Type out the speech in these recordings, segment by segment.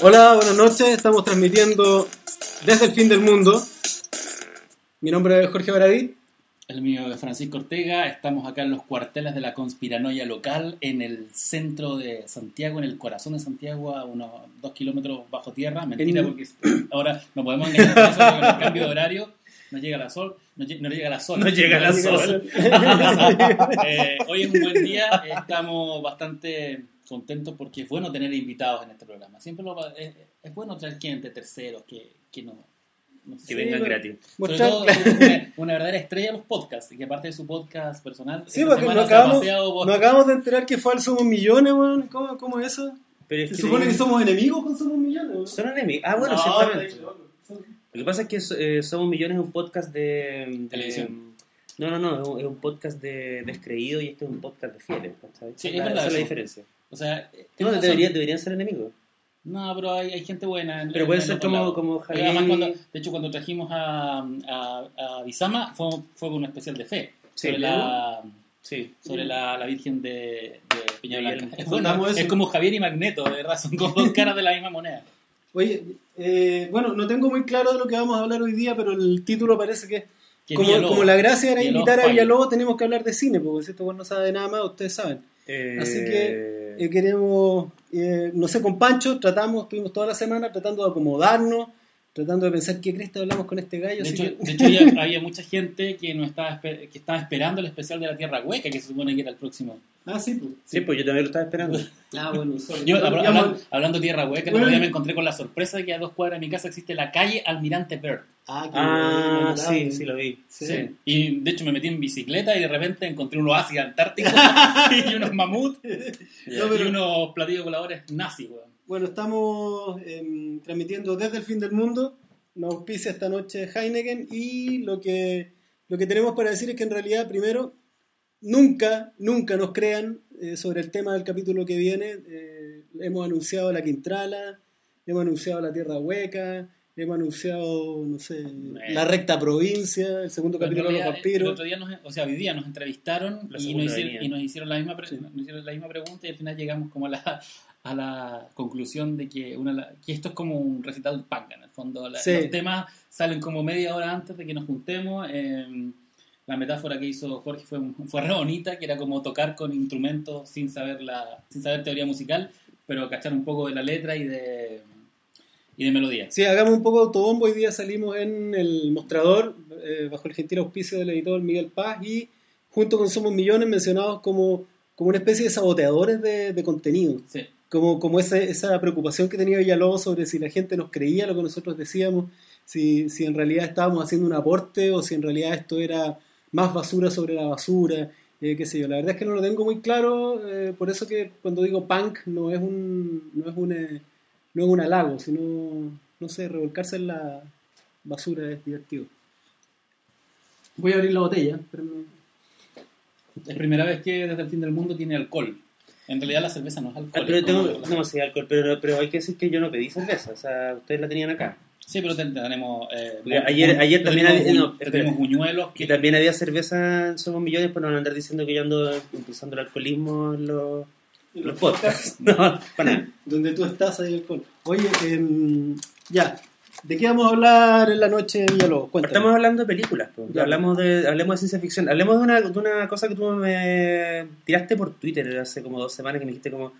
Hola, buenas noches. Estamos transmitiendo desde el fin del mundo. Mi nombre es Jorge Baradí. El mío es Francisco Ortega. Estamos acá en los cuarteles de la conspiranoia local, en el centro de Santiago, en el corazón de Santiago, a unos dos kilómetros bajo tierra. Mentira, En- porque ahora no podemos engañar con eso, porque con el cambio de horario no llega la sol. No llega la sol. No llega la sol. Eh, hoy es un buen día. Estamos bastante contentos porque es bueno tener invitados en este programa. Siempre lo es, es bueno traer gente, terceros, que, que no. no sé. Que vengan pero- gratis. Mostrar- todo una, una verdadera estrella de los podcasts, y que aparte de su podcast personal, Sí, porque ha acabamos, por- nos acabamos de enterar que fue al Somos Millones, weón. ¿Cómo, ¿Cómo es eso? Pero es Se que supone que somos enemigos con Somos Millones, weón. son enemigos. Ah, bueno, No, ciertamente. Lo que pasa es que eh, Somos Millones es un podcast de... de- Televisión. No, no, no, es un- es un podcast de descreído y este es un podcast de fieles. ¿sabes? Sí, es Esa es la diferencia. O sea, No, tiene razón. debería- deberían ser enemigos. No, pero hay, hay gente buena. en- Pero en- puede en ser como, como Pero además Javier... cuando- de hecho, cuando trajimos a, a, a Bizama, fue, fue un especial de fe. Sí, sobre la, Sí. sobre la, la Virgen de, de Peña Blanca. Es, bueno, como Javier y Magneto, de verdad, son como dos caras de la misma moneda. Oye, eh, bueno, no tengo muy claro de lo que vamos a hablar hoy día, pero el título parece que, Que como, como la gracia era Villalobos invitar a. Villalobos, tenemos que hablar de cine, porque si este weón no sabe nada más, ustedes saben. Eh, Así que eh, queremos, eh, no sé, con Pancho tratamos, estuvimos toda la semana tratando de acomodarnos, tratando de pensar qué cresta hablamos con este gallo. De hecho, que- de hecho había, había mucha gente que no estaba que estaba esperando el especial de la Tierra Hueca, que se supone que era el próximo. Ah, sí, pues. Sí, pues yo también lo estaba esperando. Ah, bueno. Yo, hablando de Tierra Hueca, el Bueno. otro día me encontré con la sorpresa de que a dos cuadras de mi casa existe la calle Almirante Bird. Ah, Ah, sí, sí lo vi. Sí. Y de hecho me metí en bicicleta y de repente encontré un oasis antártico y unos mamuts No, pero- y unos platillos voladores nazis, weón. Bueno, estamos em, transmitiendo desde el fin del mundo. Nos auspicia esta noche Heineken y lo que, lo que tenemos para decir es que en realidad, primero, nunca, nunca nos crean eh, sobre el tema del capítulo que viene. Eh, hemos anunciado la Quintrala, hemos anunciado la Tierra Hueca, hemos anunciado, no sé, la recta provincia, el segundo Pero capítulo de los El vampiros. otro día nos, o sea, hoy día nos entrevistaron y nos, hicieron, y nos hicieron la misma pre- Sí. nos hicieron la misma pregunta y al final llegamos como a la, a la conclusión de que, una, que esto es como un recital punk en el fondo. La- Sí. Los temas salen como media hora antes de que nos juntemos. eh, la metáfora que hizo Jorge fue, fue re bonita, que era como tocar con instrumentos sin saber, la, sin saber teoría musical, pero cachar un poco de la letra y de, y de melodía. Sí, hagamos un poco de autobombo. Hoy día salimos en el mostrador, eh, bajo el gentil auspicio del editor Miguel Paz, y junto con Somos Millones mencionados como, como una especie de saboteadores de, de contenido. Sí. Como, como esa, esa preocupación que tenía Villalobos sobre si la gente nos creía lo que nosotros decíamos, si, si en realidad estábamos haciendo un aporte o si en realidad esto era más basura sobre la basura, eh, qué sé yo. La verdad es que no lo tengo muy claro, eh, por eso que cuando digo punk no es un, no es un, eh, no es un halago, sino, no sé, revolcarse en la basura es divertido. Voy a abrir la botella. Es primera vez que desde el fin del mundo tiene alcohol. En realidad la cerveza no es alcohol. Ah, pero tengo, no, sí, alcohol, pero, pero hay que decir que yo no pedí cerveza, o sea, ustedes la tenían acá. Sí, pero ten- tenemos... eh, ayer- ayer también había- no, tenemos buñuelos que... Y también había cerveza en Somos Millones, pero no van a andar diciendo que yo ando impulsando el alcoholismo en los, los podcasts. No, para nada. Donde tú estás hay alcohol. Oye, em, ya, ¿de qué vamos a hablar en la noche, Villalobos? Cuéntame. Estamos hablando de películas, hablamos de hablemos de ciencia ficción. Hablemos de una, de una cosa que tú me tiraste por Twitter hace como dos semanas que me dijiste como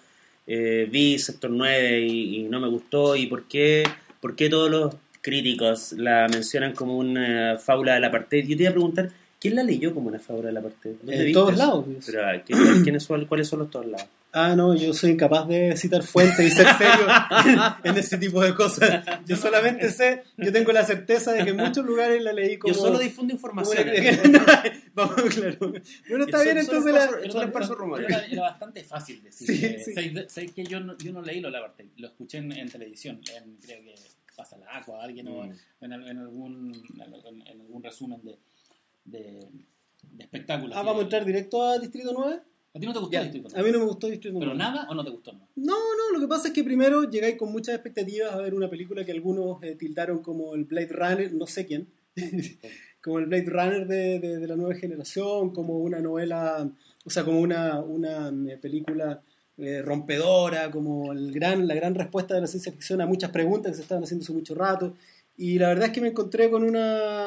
eh, vi Sector 9 y, y no me gustó y por qué, por qué todos los críticos la mencionan como una fábula de la parte. Yo te iba a preguntar, ¿quién la leyó como una fábula de la parte? En todos lados. Pero, ¿a qué- ¿quiénes son, ¿cuáles son los todos lados? Ah, no, yo soy incapaz de citar fuentes y ser serio en, ese tipo de cosas. Yo solamente sé, yo tengo la certeza de que en muchos lugares la leí como... Yo solo difundo información. una- Vamos, claro. Bueno, está bien, entonces es la... Era, era bastante fácil decir. Sí, que- sí. ¿sabes- ¿sabes que yo no, yo no leí lo Apartheid? Lo escuché en, en televisión. en- creo que pasa la agua, alguien o Mm. en, al- en algún, en, en algún resumen de, de, de espectáculos. Ah, vamos a entrar directo a Distrito 9. ¿A ti no te gustó Distrito a mí no me gustó Distrito 9. ¿Pero nada o no te gustó? No? No, no, lo que pasa es que primero llegáis con muchas expectativas a ver una película que algunos eh, tildaron como el Blade Runner, no sé quién, como el Blade Runner de, de- de la nueva generación, como una novela, o sea, como una, una eh, película eh, rompedora, como el gran, la gran respuesta de la ciencia ficción a muchas preguntas que se estaban haciendo hace mucho rato. Y la verdad es que me encontré con una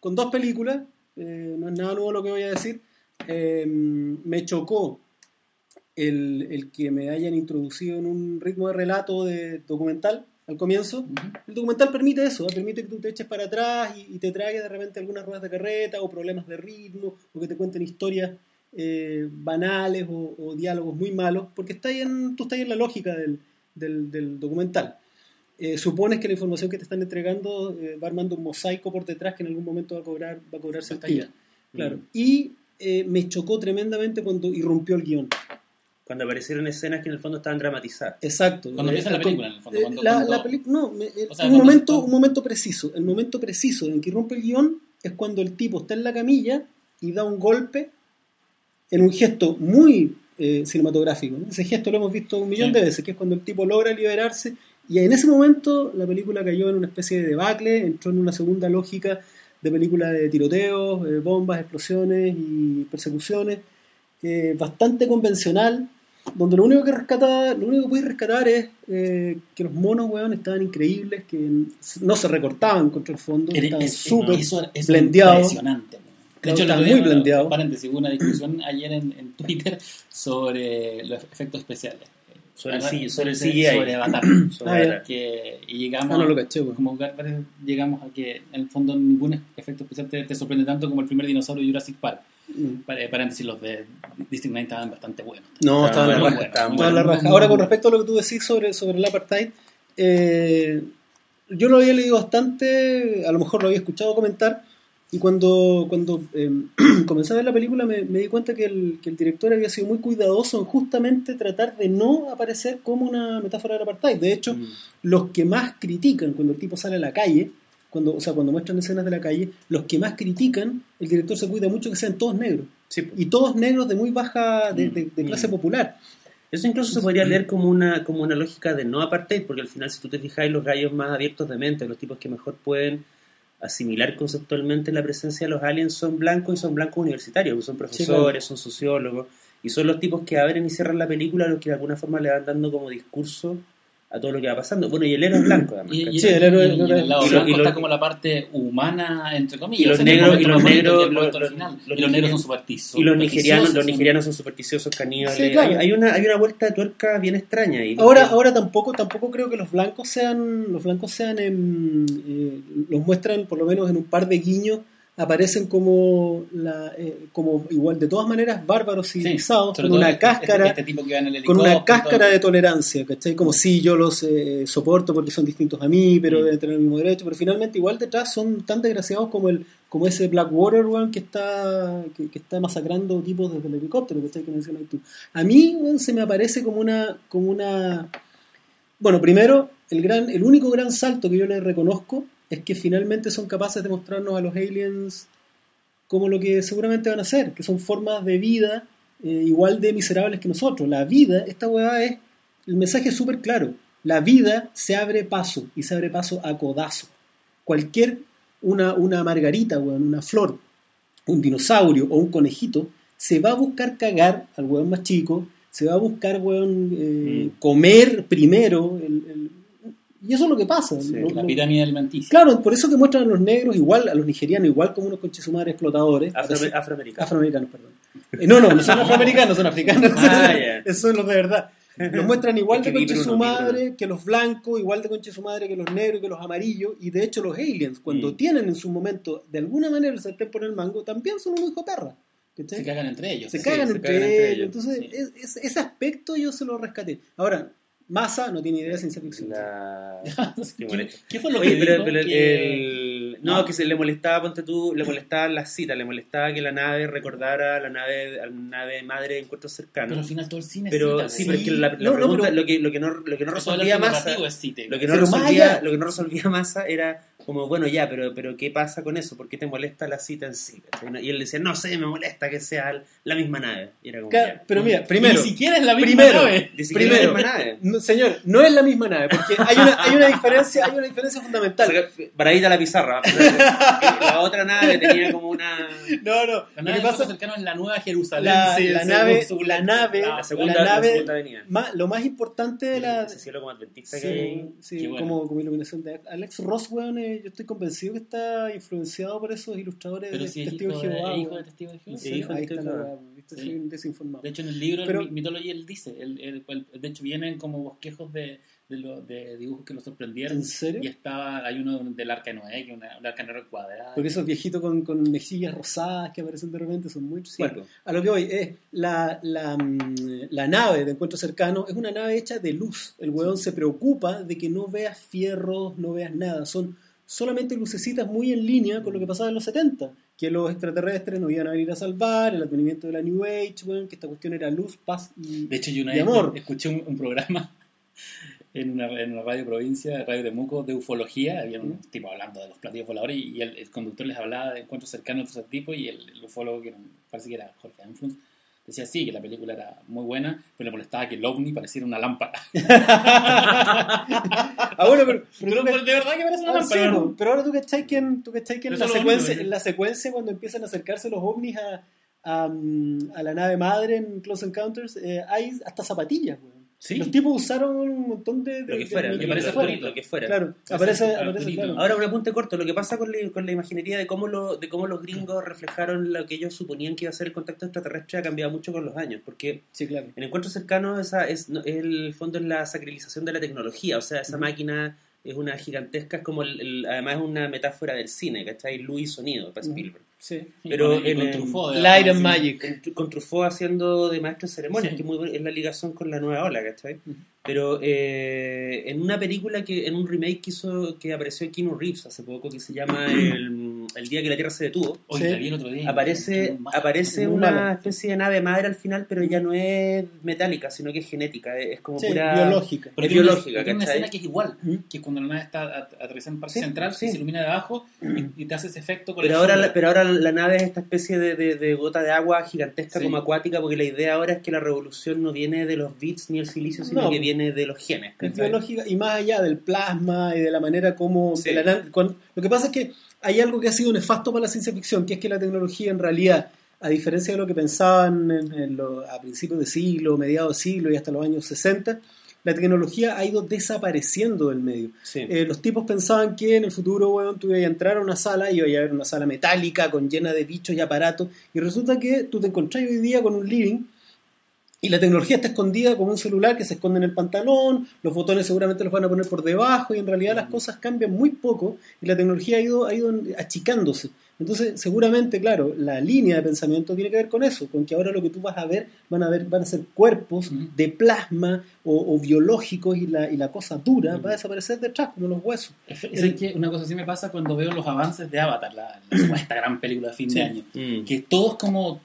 con dos películas, eh, no es nada nuevo lo que voy a decir, eh, me chocó el, el que me hayan introducido en un ritmo de relato de documental al comienzo. El documental permite eso, ¿eh? permite que tú te eches para atrás y, y te traigas de repente algunas ruedas de carreta o problemas de ritmo o que te cuenten historias eh, banales o, o diálogos muy malos, porque está ahí en, tú estás ahí en la lógica del, del- del documental. Eh, supones que la información que te están entregando eh, va armando un mosaico por detrás que en algún momento va a cobrar, va a cobrar sentido. Claro. Mm. Y eh, me chocó tremendamente cuando irrumpió el guion. Cuando aparecieron escenas que en el fondo estaban dramatizadas. Exacto. Cuando Eh, empieza la el- película, en el fondo, eh, cuando- la, cuando- la peli- no, me- eh, O sea, un, momento, un momento preciso. El momento preciso en que irrumpe el guion es cuando el tipo está en la camilla y da un golpe en un gesto muy eh, cinematográfico. ¿no? Ese gesto lo hemos visto un millón Sí. de veces, que es cuando el tipo logra liberarse y en ese momento la película cayó en una especie de debacle, entró en una segunda lógica de película de tiroteos, eh, bombas, explosiones y persecuciones, eh, bastante convencional, donde lo único que rescata, lo único que puedes rescatar es eh, que los monos, weón, estaban increíbles, que no se recortaban contra el fondo, Era- estaban es- súper es blendeados. impresionante. De hecho, día, muy blendeado. Paréntesis, hubo una discusión ayer en, en Twitter sobre los efectos especiales. Sobre el Sobre- el sobre- CGI. Sobre Avatar. Sobre Ah, que, y llegamos, Ah, no lo caché, weón. como llegamos a que en el fondo ningún efecto especial te, te sorprende tanto como el primer dinosaurio de Jurassic Park. Mm. Pa- eh, Paréntesis, los de District 9 estaban bastante buenos. No, estaba Estaban en la raja. estaban la raja. muy Ahora, con respecto a lo que tú decís sobre, sobre el apartheid, eh, yo lo había leído bastante, a lo mejor lo había escuchado comentar, y cuando, cuando eh, comencé a ver la película me, me di cuenta que el, que el director había sido muy cuidadoso en justamente tratar de no aparecer como una metáfora del apartheid. De hecho, Mm. los que más critican cuando el tipo sale a la calle, cuando, o sea, cuando muestran escenas de la calle, los que más critican, el director se cuida mucho que sean todos negros. Sí. Y todos negros de muy baja, de, de- de clase Mm. popular. Eso incluso se podría leer como una, como una lógica de no apartheid, porque al final, si tú te fijas, los gallos más abiertos de mente, los tipos que mejor pueden asimilar conceptualmente la presencia de los aliens, son blancos y son blancos universitarios, son profesores, son sociólogos, y son los tipos que abren y cierran la película, los que de alguna forma le van dando como discurso a todo lo que va pasando. Bueno, y el héroe es blanco, además. Y, y-. Sí, el héroe- y- y en el lado y blanco lo- está como la parte humana, entre comillas. y los negros- y los negros- los- negros son nigerianos- supersticios. Y los nigerianos, los son- nigerianos son supersticiosos, caníbales. Sí, claro. hay, hay una, hay una vuelta de tuerca bien extraña ahí. Ahora, porque- ahora tampoco, tampoco creo que los blancos sean, los blancos sean, em, eh, los muestran por lo menos en un par de guiños, aparecen como, la, eh, como igual de todas maneras bárbaros Sí, civilizados, con una cáscara, este tipo que va en el con una cáscara de tolerancia, ¿cachai? Como si yo los eh, soporto porque son distintos a mí, pero Mm. deben tener el mismo derecho, pero finalmente igual detrás son tan desgraciados como el como ese Blackwater, weón, que está que, que está masacrando tipos desde el helicóptero, ¿cachai? Que mencionas tú. A mí, weón, se me aparece como una como una bueno, primero, el gran el único gran salto que yo les reconozco es que finalmente son capaces de mostrarnos a los aliens como lo que seguramente van a ser, que son formas de vida eh, igual de miserables que nosotros. La vida, esta hueá es, el mensaje es súper claro, la vida se abre paso y se abre paso a codazo. Cualquier, una, una margarita, weón, una flor, un dinosaurio o un conejito, se va a buscar cagar al hueón más chico, se va a buscar, weón, eh, Mm. comer primero, el- el- y eso es lo que pasa. Sí, Lo- La lo- pirámide alimenticia. Claro, por eso que muestran a los negros igual, a los nigerianos igual como unos conchesumadres explotadores. Afro- Así- afroamericano. afroamericanos, perdón. Eh, no, no, no son afroamericanos, son africanos. Ah, ya. Esos son los de verdad. Los muestran igual Es de conche su madre que los blancos, igual de conche su madre que los negros, que los amarillos. Y de hecho, los aliens, cuando Mm. tienen en su momento, de alguna manera, el sartén por el mango, también son un hijo perra. ¿cachai? Se cagan entre ellos. Se sí. cagan se entre, cagan entre ellos. ellos, Entonces, sí. es- es- ese aspecto yo se lo rescaté. Ahora, Massa no tiene idea de ciencia ficción. Qué ¿Qué, molesto. qué fue lo Oye, que pero, dijo? pero el- Que- el- no, que se le molestaba, ponte tú, le molestaba las citas, le molestaba que la nave recordara a la nave, a la nave madre de encuentros Pero cercanos. al final todo el cine Pero cita, sí, pero la, la No, no, pero- lo, que, lo que no, lo que no Eso resolvía es Massa, lo que no Pero resolvía, lo que no resolvía Massa era como, bueno, ya, pero, pero ¿qué pasa con eso? ¿Por qué te molesta la cita en sí? Y él decía, no sé, me molesta que sea la misma nave. Y era como. Pero mira, primero, Ni siquiera es la misma primero, nave. Ni siquiera primero, la misma nave. no, señor, no es la misma nave, porque hay una, hay una diferencia, hay una diferencia fundamental. Saca- Paradita la pizarra. La otra nave tenía como una... No, no, La lo nave que de pasa cercano es la nueva Jerusalén. la, sí, la nave, la nave, la segunda, la la nave, segunda avenida. ma- lo más importante de la, Ese cielo como adventista que hay. Sí, sí, bueno. como, como iluminación de Alex Ross, weón, eh, yo estoy convencido que está influenciado por esos ilustradores Pero de si es Testigo de Jehová. hijo de testigo de Jehová. Sí, hijo de ahí está Testigo la de. Sí. Hecho, en el libro, Pero- el Mythology, él dice, él- él- él- de hecho, vienen como bosquejos de, de, lo- de dibujos que lo sorprendieron. ¿En serio? Y estaba, hay uno del Arca de Noé, que es una, un Arca de Noé cuadrada. Porque esos viejitos con, con mejillas rosadas que aparecen de repente son muy... Sí, bueno, a lo que voy es, la, la, mm, la nave de encuentro cercano es una nave hecha de luz. El hueón se preocupa de que no veas fierros, no veas nada. Son solamente lucecitas muy en línea con lo que pasaba en los 70. Que los extraterrestres nos iban a venir a salvar, el advenimiento de la New Age, weón, que esta cuestión era luz, paz y... De hecho, yo una vez amor. escuché un, un programa en una, en una radio provincia, Radio Temuco, de ufología. Había un tipo hablando de los platillos voladores y el, el conductor les hablaba de encuentros cercanos de ese tipo y el, el ufólogo, que era parece que era Jorge Anfrun, decía sí, que la película era muy buena, pero le molestaba que el ovni pareciera una lámpara. Ah, bueno, pero... pero Pero, tú de verdad que parece una Ah, sí, lámpara. pero ahora tú cachai que en, tú que en la, secuencia, la secuencia cuando empiezan a acercarse los ovnis a, a, mm, a la nave madre en Close Encounters, eh, hay hasta zapatillas, weón. Sí. Los tipos usaron un montón de... de- Lo que fuera, de- lo que bonito. lo que fuera. Claro, aparece, aparece claro. Ahora un apunte corto, lo que pasa con la, con la imaginería de cómo, lo, de cómo los gringos reflejaron lo que ellos suponían que iba a ser el contacto extraterrestre ha cambiado mucho con los años, porque Sí, claro. en encuentros cercanos esa es, no- el fondo es la sacrilización de la tecnología, o sea, esa máquina es una gigantesca, es como el- el- además es una metáfora del cine, ¿cachai? Luz y sonido para. Spielberg. Sí. Pero con- en con Truffaut, Light and. Magic. Con- Con Truffaut haciendo de maestro de ceremonias, Sí. que muy es la ligación con la nueva ola, ¿cachai? Ujú. Pero eh, en una película que, en un remake que hizo, que apareció Keanu Reeves hace poco, que se llama El, El día que la Tierra se detuvo, Sí. vi el otro día. aparece, aparece una mala. especie de nave madre al final, pero ya no es metálica, sino que es genética, es como Sí, pura... biológica. Pero es tiene una- biológica, tiene una ¿cachai? escena que es igual, ¿Mm? que es cuando la nave está at- aterrizando en parte Sí, central, se ilumina de abajo y, y te hace ese efecto con Pero la ahora, sombra. la, pero ahora la nave es esta especie de, de- de gota de agua gigantesca Sí. como acuática, porque la idea ahora es que la revolución no viene de los bits ni el silicio, sino No. que viene de los genes. Biológica y más allá del plasma y de la manera como... Sí. la nan- cuan- lo que pasa es que hay algo que ha sido nefasto para la ciencia ficción, que es que la tecnología en realidad, a diferencia de lo que pensaban en- en lo- a principios de siglo, mediados de siglo y hasta los años 60, la tecnología ha ido desapareciendo del medio. Sí. Eh, los tipos pensaban que en el futuro, weón, tú ibas a entrar a una sala y iba a haber una sala metálica con llena de bichos y aparatos, y resulta que tú te encontrás hoy día con un living y la tecnología está escondida como un celular que se esconde en el pantalón, los botones seguramente los van a poner por debajo y en realidad las cosas cambian muy poco y la tecnología ha ido, ha ido achicándose. Entonces, seguramente, claro, la línea de pensamiento tiene que ver con eso, con que ahora lo que tú vas a ver van a ver van a ser cuerpos de plasma o, o biológicos y la, y la cosa dura va a desaparecer detrás, como los huesos. Es, es que una cosa así me pasa cuando veo los avances de Avatar, la, la supuesta gran película de fin Sí. de año. Mm. Que todo es como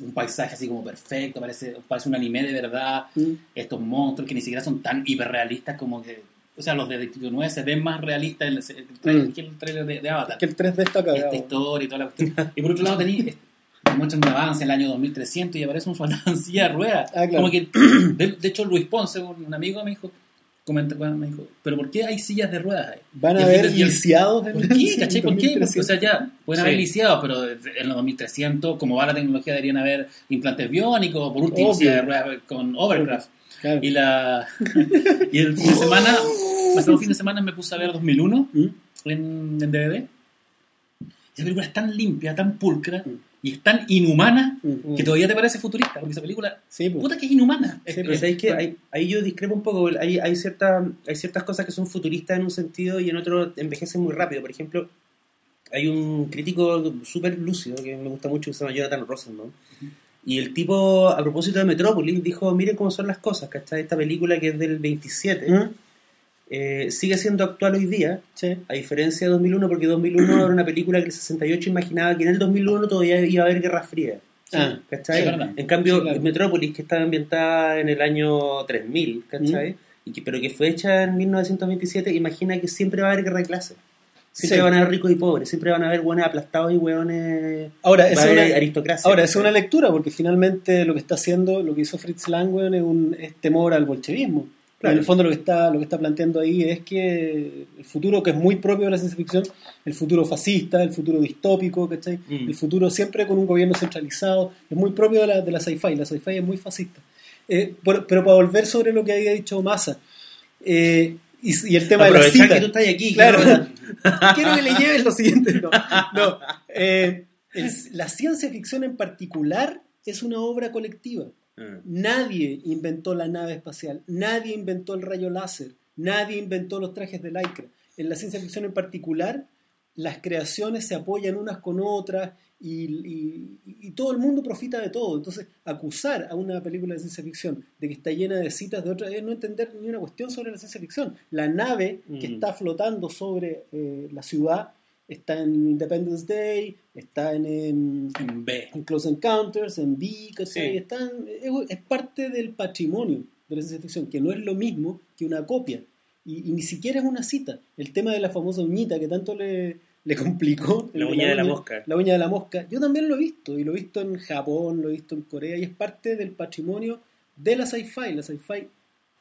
un paisaje así como perfecto, parece, parece un anime de verdad. Mm. Estos monstruos que ni siquiera son tan hiperrealistas como que. O sea, los de Distrito 9 se ven más realistas en el, el trailer, Mm. que el trailer de, de Avatar. Que el 3D está cagado. esta historia y toda la cuestión. Y por otro lado tenéis te muestran un avance en el año 2300 y aparece un de ruedas. Ah, claro. Como que, de, de hecho, Luis Ponce, un amigo, me dijo, comenta, bueno, me dijo, pero ¿por qué hay sillas de ruedas ahí? Van Y a haber y el- lisiados ¿Por qué? ¿Cachai? ¿Por qué? Porque, 2300. o sea, ya, pueden haber Sí. lisiados, pero en los 2300, como va la tecnología, deberían haber implantes biónicos, por último, sillas de ruedas con overcraft. Claro. Y, la, y el fin de semana, pasado fin de semana me puse a ver 2001 ¿Mm? en, en DVD. Esa película es tan limpia, tan pulcra Mm. Y es tan inhumana Mm. que todavía te parece futurista, porque esa película, Sí, puta que es inhumana. Sí, Pero es- ¿sabéis que ahí, ahí yo discrepo un poco. Hay, hay, cierta, hay ciertas cosas que son futuristas en un sentido y en otro envejecen muy rápido. Por ejemplo, hay un crítico súper lúcido que me gusta mucho que se llama Jonathan Rosenbaum. Y el tipo, a propósito de Metrópolis, dijo, miren cómo son las cosas, ¿cachai? Esta película que es del 27 ¿Mm? Eh, sigue siendo actual hoy día, a diferencia de 2001, porque 2001 era una película que el 68 imaginaba que en el 2001 todavía iba a haber Guerra Fría. Ah, ¿cachai? Sí, verdad. en cambio, Sí, claro. Metrópolis, que estaba ambientada en el año 3000, ¿cachai? Y que, pero que fue hecha en 1927, imagina que siempre va a haber guerra de clase. Siempre Sí. van a haber ricos y pobres, siempre van a haber hueones aplastados y hueones... Ahora, es una, aristocracia. ahora, es una lectura, porque finalmente lo que está haciendo, lo que hizo Fritz Lang, es, un, es temor al bolchevismo. Claro. En el fondo lo que está lo que está planteando ahí es que el futuro que es muy propio de la ciencia ficción, el futuro fascista, el futuro distópico, ¿cachai? Mm. El futuro siempre con un gobierno centralizado, es muy propio de la, de la sci-fi, la sci-fi es muy fascista. Eh, pero para volver sobre lo que había dicho Massa, eh, y, y el tema de la cita. que tú estás aquí. Claro. quiero- Quiero que le lleves lo siguiente. No, no. Eh, el- la ciencia ficción en particular es una obra colectiva. Ah. Nadie inventó la nave espacial, nadie inventó el rayo láser, nadie inventó los trajes de lycra. En la ciencia ficción en particular, las creaciones se apoyan unas con otras y, y- y todo el mundo profita de todo. Entonces, acusar a una película de ciencia ficción de que está llena de citas de otras es no entender ni una cuestión sobre la ciencia ficción. La nave que Mm. está flotando sobre eh, la ciudad está en Independence Day, está en- en En B. en Close Encounters, en B. Sí. Están, es, es parte del patrimonio de la ciencia ficción, que no es lo mismo que una copia. Y, y ni siquiera es una cita. El tema de la famosa uñita que tanto le, le complicó. La uña de la mosca. La uña de la mosca. Yo también lo he visto, y lo he visto en Japón, lo he visto en Corea, y es parte del patrimonio de la sci-fi. La sci-fi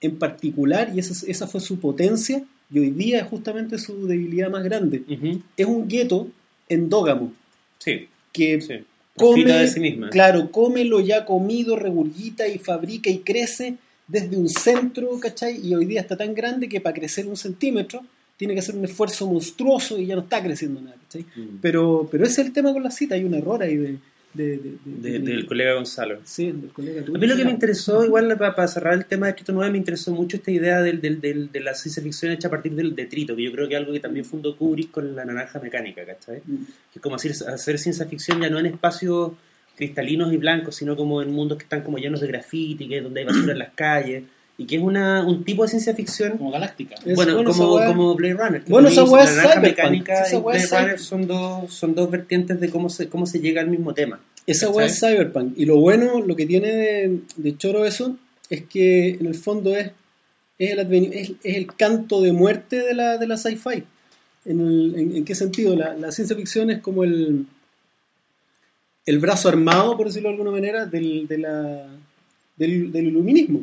en particular, y esa, esa fue su potencia, y hoy día es justamente su debilidad más grande. Ujú. Es un gueto endógamo, Sí, que sí. come, de sí misma. claro, come lo ya comido, regurgita y fabrica y crece desde un centro, ¿cachai? Y hoy día está tan grande que para crecer un centímetro tiene que hacer un esfuerzo monstruoso y ya no está creciendo nada, ¿cachai? Mm. Pero, pero ese es el tema con la cita, hay un error ahí de... de- de- de- De- de- del colega Gonzalo. Sí, del colega tuyo. A mí lo que me interesó, igual para, cerrar el tema de Escrito 9, me interesó mucho esta idea del, del- del- de la ciencia ficción hecha a partir del detrito, que yo creo que es algo que también fundó Kubrick con la naranja mecánica, ¿cachai? Mm. Que es como hacer, hacer ciencia ficción ya no en espacios cristalinos y blancos, sino como en mundos que están como llenos de graffiti, que donde hay basura en las calles, y que es una, un tipo de ciencia ficción, Como Galáctica. Es bueno, como, como Blade Runner. Bueno, esa la es cyberpunk, mecánica esa y es Runner son dos, son dos vertientes de cómo se, cómo se llega al mismo tema. Esa weá es cyberpunk. Y lo bueno, lo que tiene de, de choro eso, es que en el fondo es, es, el, adveni- es, es el canto de muerte de la, de la sci-fi. ¿En, el- en- en qué sentido? La, la ciencia ficción es como el, el brazo armado, por decirlo de alguna manera, del, de la, del, del iluminismo.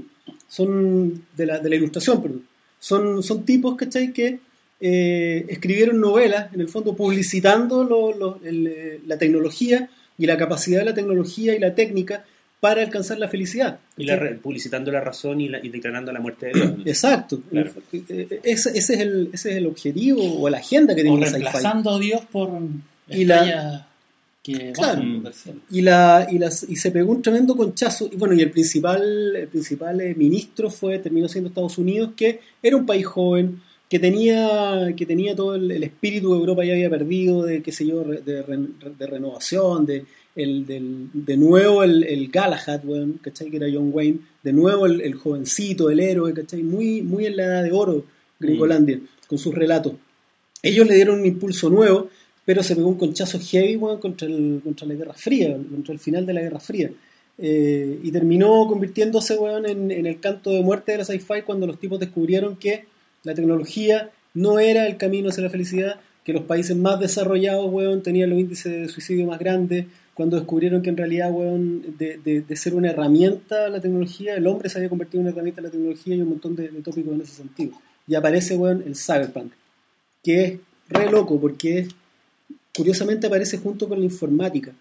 Son de la, de la ilustración, perdón. Son, son tipos, ¿cachai? Que eh, escribieron novelas, en el fondo publicitando lo- lo- el, eh, la tecnología y la capacidad de la tecnología y la técnica para alcanzar la felicidad. Y la re- publicitando la razón y, la- y declarando la muerte de Dios. ¿no? Exacto. Claro. Eh, Ese, ese es el, ese es el objetivo o la agenda que tiene O reemplazando a Dios por Y la- que Claro. y la y las y se pegó un tremendo conchazo y bueno y el principal el principal eh, ministro fue terminó siendo Estados Unidos que era un país joven que tenía que tenía todo el, el espíritu de Europa ya había perdido de qué sé yo de, de renovación de el, del- de nuevo el, el Galahad weón, ¿cachai? que era John Wayne de nuevo el, el jovencito el héroe ¿cachai? muy muy en la edad de oro Gringolandia con sus relatos ellos le dieron un impulso nuevo pero se pegó un conchazo heavy weón, contra, el, contra la Guerra Fría, contra el final de la Guerra Fría. Eh, y terminó convirtiéndose weón, en, en el canto de muerte de la sci-fi cuando los tipos descubrieron que la tecnología no era el camino hacia la felicidad, que los países más desarrollados weón, tenían los índices de suicidio más grandes, cuando descubrieron que en realidad de, de- de ser una herramienta la tecnología, el hombre se había convertido en una herramienta la tecnología y un montón de, de tópicos en ese sentido. Y aparece el cyberpunk, que es re loco porque es curiosamente aparece junto con la informática.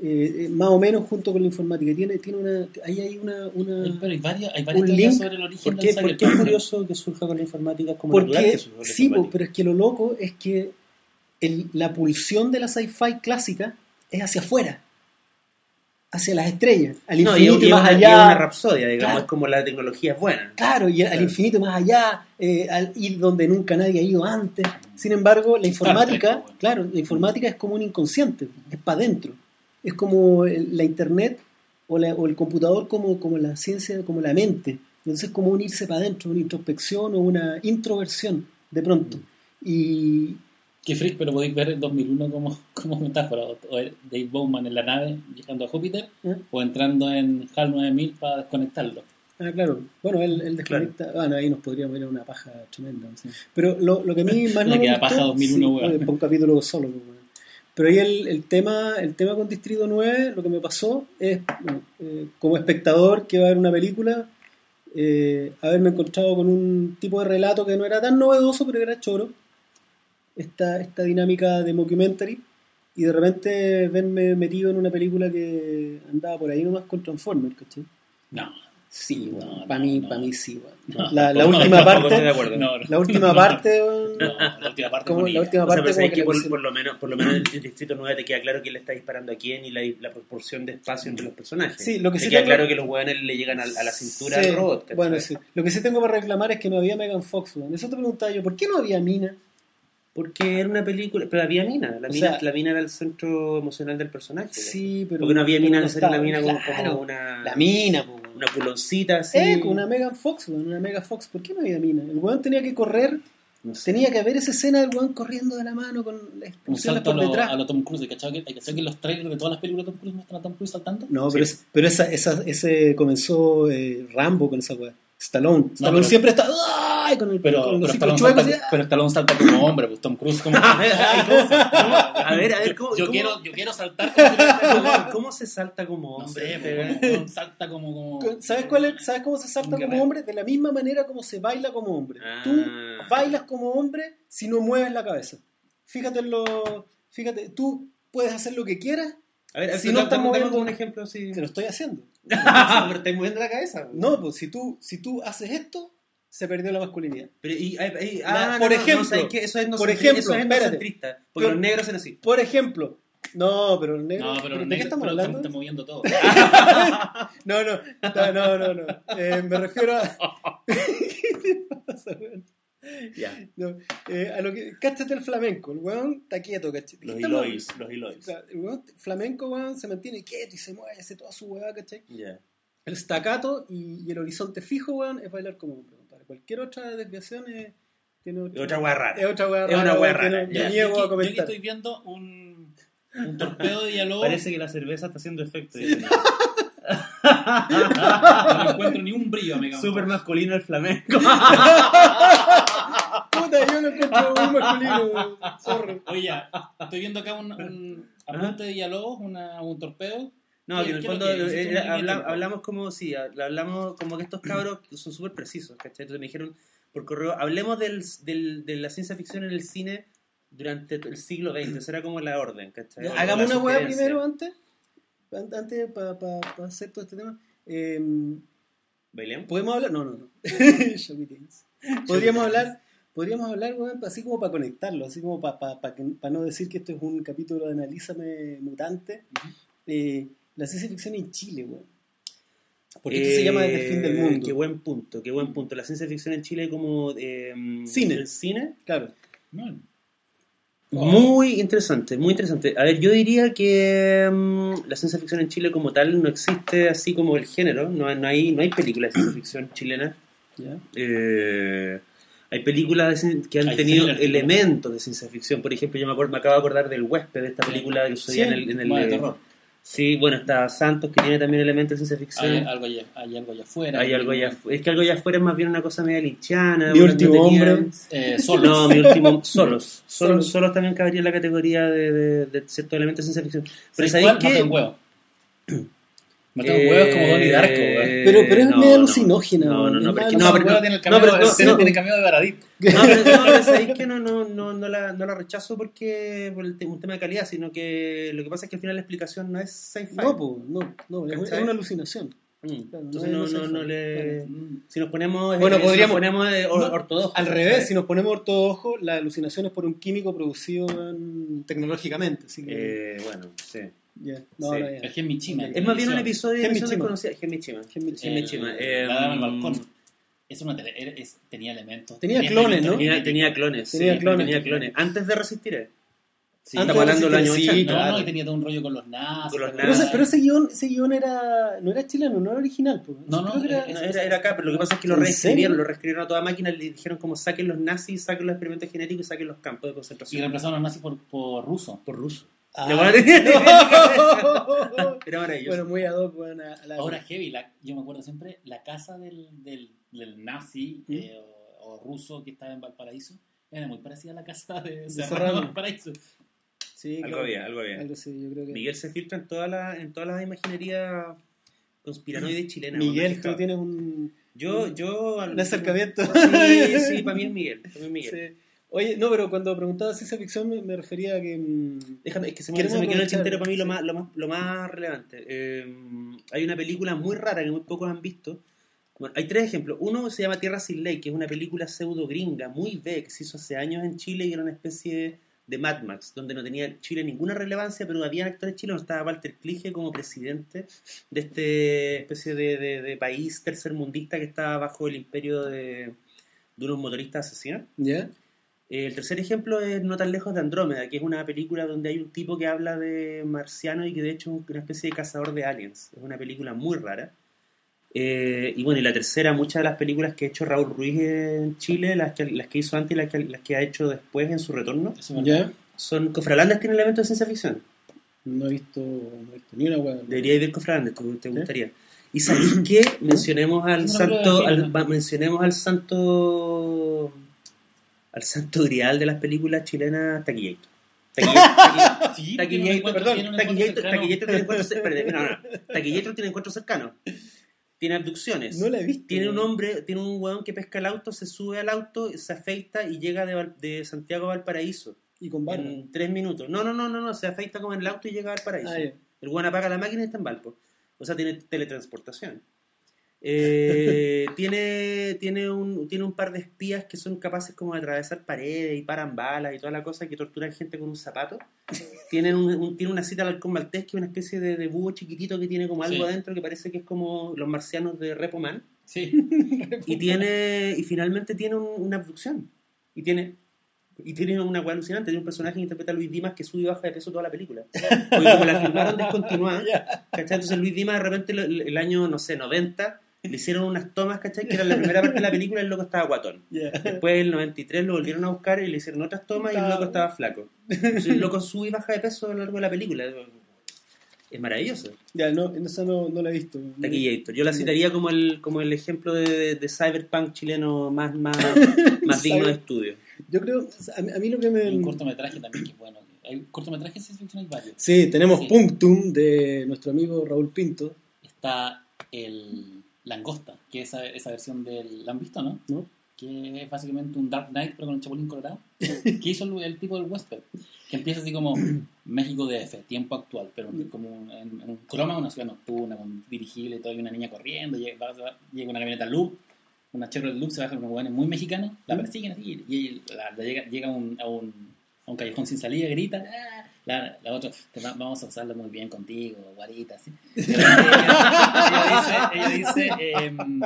Eh, eh, más o menos junto con la informática. Tiene, tiene una, ahí hay una, una- Pero hay varias, hay varias teorías sobre el origen ¿Por del qué, por qué es curioso que surja con la informática como natural Porque, que surja la sí, informática? pero es que lo loco es que el- la pulsión de la sci-fi clásica es hacia afuera. Hacia las estrellas, al No, y, infinito y, más una, y allá. una rapsodia, digamos, Claro. es como la tecnología es buena. Claro, y al Claro. infinito más allá, eh, al ir donde nunca nadie ha ido antes. Sin embargo, la informática, claro, la informática es como un inconsciente, es para adentro. Es como la internet o, la- o el computador como, como la ciencia, como la mente. Entonces es como un irse para adentro, una introspección o una introversión, de pronto. Y Qué freak, pero podéis ver el 2001 como, como metáfora. O, o Dave Bowman en la nave llegando a Júpiter ¿eh? o entrando en HAL 9000 para desconectarlo. Ah, claro. Bueno, él, él desconecta. Bueno, ahí nos podríamos ir a una paja tremenda. Pero lo, lo que a mí más me queda paja 2001, sí, un capítulo solo. pues. Pero ahí el, el tema el tema con Distrito 9, lo que me pasó es, bueno, eh, como espectador que va a ver una película, eh, haberme encontrado con un tipo de relato que no era tan novedoso, pero era choro. Esta, esta dinámica de mockumentary. Y de repente verme metido en una película que andaba por ahí nomás con Transformers, ¿cachai? No. Sí, No, para mí, no. para mí sí. No, la, la última parte, acuerdo. No, no. la última parte, la última parte como la última O sea, parte como sabes que por, lo menos, por lo menos en el Distrito 9 te queda claro quién le está disparando a quién y la, la proporción de espacio entre los personajes. Sí, lo que te sí queda tengo- claro que los hueones le llegan a, a la cintura Sí, al robot. Bueno, sí. Lo que sí tengo para reclamar es que no había Megan Fox, weón. Eso te preguntaba yo, ¿por qué no había Mina? Porque era una película, pero había mina. La O mina, sea- la mina era el centro emocional del personaje. Sí, pero... Porque no había mina serio, la mina como, claro, como una, La Mina, po, una culoncita así. Eh, con una Megan Fox, weón, una Mega Fox. ¿Por qué no había Mina? El weón tenía que correr, No sé. tenía que haber esa escena del weón corriendo de la mano con las salto a por lo, detrás. a lo Tom Cruise. ¿Hay cachado que, cachado que los trailers de todas las películas de Tom Cruise muestran a Tom Cruise saltando? No, pero, es- pero esa, esa, ese comenzó eh, Rambo con esa weá. Stallone. Stallone pero- siempre está ¡ay! con el Pero, con pero, los Stallone hocicos chuecos, salta, pero Stallone salta como hombre, pues Tom Cruise como... A ver, a ver, a ver, ¿cómo, yo, cómo- quiero, yo quiero saltar como cómo, cómo se salta como No hombre? sé, Este, pues, como- salta como... como ¿Sabes, cuál es- ¿Sabes cómo se salta como hombre? De la misma manera como se baila como hombre. Ah. Tú bailas como hombre si no mueves la cabeza. Fíjate en lo. Fíjate, tú puedes hacer lo que quieras, A ver, Si si no no estás moviendo- un ejemplo así. te lo estoy haciendo. pero estáis moviendo la cabeza. No, pues si tú, si tú haces esto, se perdió la masculinidad. Pero, y, La- ah, por no, no, ejemplo, no, ¿sabes qué? eso es por ejemplo, eso es espérate. porque Pero- los negros son así. Por ejemplo. No, pero el negro. No, pero ¿De los qué negros- estamos pero hablando? estamos moviendo todo. No, no, no, no, no. Eh, me refiero a. ¿Qué te pasa, weón? Ya. No, eh, a lo que. Cáchate el flamenco. El weón está quieto, ¿cachai? Los Ilois, los Ilois. O sea, el weón flamenco, weón, se mantiene quieto y se mueve, hace toda su weá, ¿cachai? Ya. El staccato y, y el horizonte fijo, weón, es bailar como compadre. Cualquier otra desviación es, tiene Es otra weá rara. Es otra Es una rara, weá weón, que rara, no- Yo niego aquí- a yo aquí comentar. estoy viendo un, un torpedo de diálogo. Parece que la cerveza está haciendo efecto. No encuentro ni un brillo a Megan Súper masculino el flamenco. Puta, yo lo encuentro muy masculino. Sorry. Oye, ya, estoy viendo acá un, un apunte de diálogos, una, un torpedo. No, que en el ¿Qué- qué es lo fondo eh, era- tiempo? hablamos como, sí, hablamos como que estos cabros son súper precisos, ¿cachai? Entonces me dijeron por correo, hablemos del, del- de la ciencia ficción en el cine durante el siglo XX, será como la orden, ¿cachai? O Hagamos una sugerencia. primero antes. An- Antes, para hacer todo este tema. Eh, ¿Bailemos? ¿Podemos hablar? No, no, no. Podríamos hablar, podríamos hablar, weón, así como para conectarlo, así como para no decir que esto es un capítulo de Analízame Mutante. Eh, la ciencia ficción en Chile, weón. Porque esto se llama Desde el fin del Eh, mundo. Qué buen punto, qué buen punto. La ciencia ficción en Chile como eh, Cine. el cine. Claro. Bueno, Muy interesante, muy interesante. A ver, yo diría que mm, la ciencia ficción en Chile como tal no existe así como el género. No, no hay, no hay películas de ciencia ficción chilenas. ¿ya? Eh, hay películas de que han Hay tenido elementos de ciencia ficción. Por ejemplo, yo me, acuerdo- me acabo de acordar del huésped de esta película que sucedía Sí, en el... En el. Sí, bueno, está Santos que tiene también elementos de ciencia ficción. Hay algo allá, hay algo allá afuera. Hay algo allá, es que algo allá afuera es más bien una cosa media linchana. Mi último hombre. Eh, solos. No, mi último, solos. Solos. Solos, también cabería en la categoría de, de, de ciertos elementos de ciencia ficción. Pero ¿Sabes ¿sabéis qué? Mata un huevo. Mata un huevo es como Donnie Darko. Eh, Pero- pero es no, medio no. alucinógena, No, no, no, pero es más que No, no, pero pero tiene el no, cameo, pero no, no, tiene cameo de Baradit. No, pero, no, pero sabéis que no, no, no, no, la, no la rechazo porque por el un tema de calidad, sino que lo que pasa es que al final la explicación no es sci-fi. No, po, no, no, es, una alucinación. Mm, Claro, Entonces no no, no, no le... Claro. Si nos ponemos... Bueno, eh, si podríamos- nos ponemos eh, No, ortodoxos, Al revés, si nos ponemos ortodoxos, la alucinación es por un químico producido tecnológicamente. Así que, Eh, bueno, sí. Ya. No, Sí. no, ya. El. Es más bien un episodio de Gen emisión Michima. desconocida. Gen Michima. Gen Michima. Gen Michima. Eh, La dama del balcón. Es una tele, era- es- tenía elementos. Tenía clones, ¿no? Tenía, tenía clones. Tenía sí, clones. Tenía clones. Antes de resistir. eh. Sí, Antes hablando años Resistir, sí, 80. No, claro. no, y tenía todo un rollo con los nazis. Con los Pero, ese, nazis. pero ese guion, ese guion era, no era chileno, no era original. pues. No, no, era- es- era, era acá, pero lo que pasa es que lo ¿En reescribieron, lo reescribieron a toda máquina, le dijeron como saquen los nazis, saquen los experimentos genéticos y saquen los campos de Y concentración. reemplazaron a los nazis por, por ruso. Por ruso. Ah. No. Era maravilloso. bueno, muy ad hoc, bueno, a la- Ahora heavy, la- yo me acuerdo siempre, la casa del, del, del nazi ¿Mm? eh, o, o ruso que estaba en Valparaíso era muy parecida a la casa de. Serrano Valparaíso. Sí, algo claro. había, algo había. Algo sí, yo creo que... Miguel se filtra en todas las en todas las imaginerías conspiranoides chilenas. Miguel, ¿no? tú tienes un, Yo, yo... un acercamiento. Sí, sí, para mí es Miguel. Para mí es Miguel. Sí. Oye, no, pero cuando preguntaba ciencia ficción me, me refería a que... mm, Déjame, es que se me, se me quedó el tintero para mí lo más, lo más, lo más relevante. Eh, hay una película muy rara que muy pocos han visto. Bueno, hay tres ejemplos. Uno se llama Tierra sin Ley, que es una película pseudo gringa, muy B, que se hizo hace años en Chile y era una especie de Mad Max, donde no tenía Chile ninguna relevancia, pero había actores chilenos. Estaba Walter Klige como presidente de este especie de, de- de país tercermundista que estaba bajo el imperio de, de unos motoristas asesinos. ¿Ya? El tercer ejemplo es No tan lejos de Andrómeda, que es una película donde hay un tipo que habla de marciano y que de hecho es una especie de cazador de aliens. Es una película muy rara. Eh, y bueno, y la tercera, muchas de las películas que ha hecho Raúl Ruiz en Chile, las que, las que hizo antes y las que, las que ha hecho después en su retorno. ¿Ya? son Cofralandas tiene elementos de ciencia ficción. No he visto, no he visto ni una hueá. Debería ver Cofralandas, te, te ¿Sí? gustaría. Y sabéis qué? Mencionemos al santo, al- mencionemos al santo, al santo grial de las películas chilenas, Sí, Taquillator, tiene perdón, encuentros cercanos. No, no, Taquillator tiene encuentros cercanos. Tiene abducciones. No la he visto. Tiene un hombre, tiene un hueón que pesca el auto, se sube al auto, se afeita y llega de, de Santiago a Valparaíso Y con barba. en tres minutos. No, no, no, no, no, se afeita como en el auto y llega a Valparaíso. Ah. El hueón apaga la máquina y está en Valpo. O sea, tiene teletransportación. Eh, tiene, tiene, un, tiene un par de espías que son capaces como de atravesar paredes y paran balas y toda la cosa, que torturan gente con un zapato. Tienen un, un- tiene una cita al halcón maltés, que es una especie de, de búho chiquitito que tiene como algo Sí. adentro que parece que es como los marcianos de Repo Man. Sí. Y tiene y finalmente tiene un- una abducción. Y tiene y tiene una hueá alucinante. Tiene un personaje que interpreta a Luis Dimas que sube y baja de peso toda la película. Porque como la filmaron descontinuada, ¿cachai? Entonces Luis Dimas de repente el, el año, no sé, 90, le hicieron unas tomas, ¿cachai? Que era la primera parte de la película y el loco estaba guatón. Ya. Después el 93 lo volvieron a buscar y le hicieron otras tomas y el loco estaba flaco. Entonces el loco sube y baja de peso a lo largo de la película. Es maravilloso. Ya, no, en esa no, no la he visto. Taquillator. Yo la citaría como el, como el ejemplo de, de- de cyberpunk chileno más, más, más digno de estudio. Yo creo, a mí, a mí lo que me... Un cortometraje también que bueno. Hay cortometrajes ficción hay varios. Sí, tenemos Sí. Punctum de nuestro amigo Raúl Pinto, Está el Langosta, que es esa, esa versión del... ¿La han visto, no? ¿no? Que es básicamente un Dark Knight, pero con el Chapulín Colorado. que hizo el, el tipo del Western. Que empieza así como México DF, tiempo actual, pero como un- en, en un croma, una ciudad nocturna, con dirigible y todo, y una niña corriendo, llega, llega una camioneta Loop, una Chevrolet Loop, se baja con unos hueones muy mexicanos, la ¿Mm? persiguen así, y la- la llega, llega a, un, a, un, a un callejón sin salida, grita, "Ah". La, la otra, "Te va- vamos a pasarlo muy bien contigo, guarita, así. Y ella, ella dice, ella dice, em,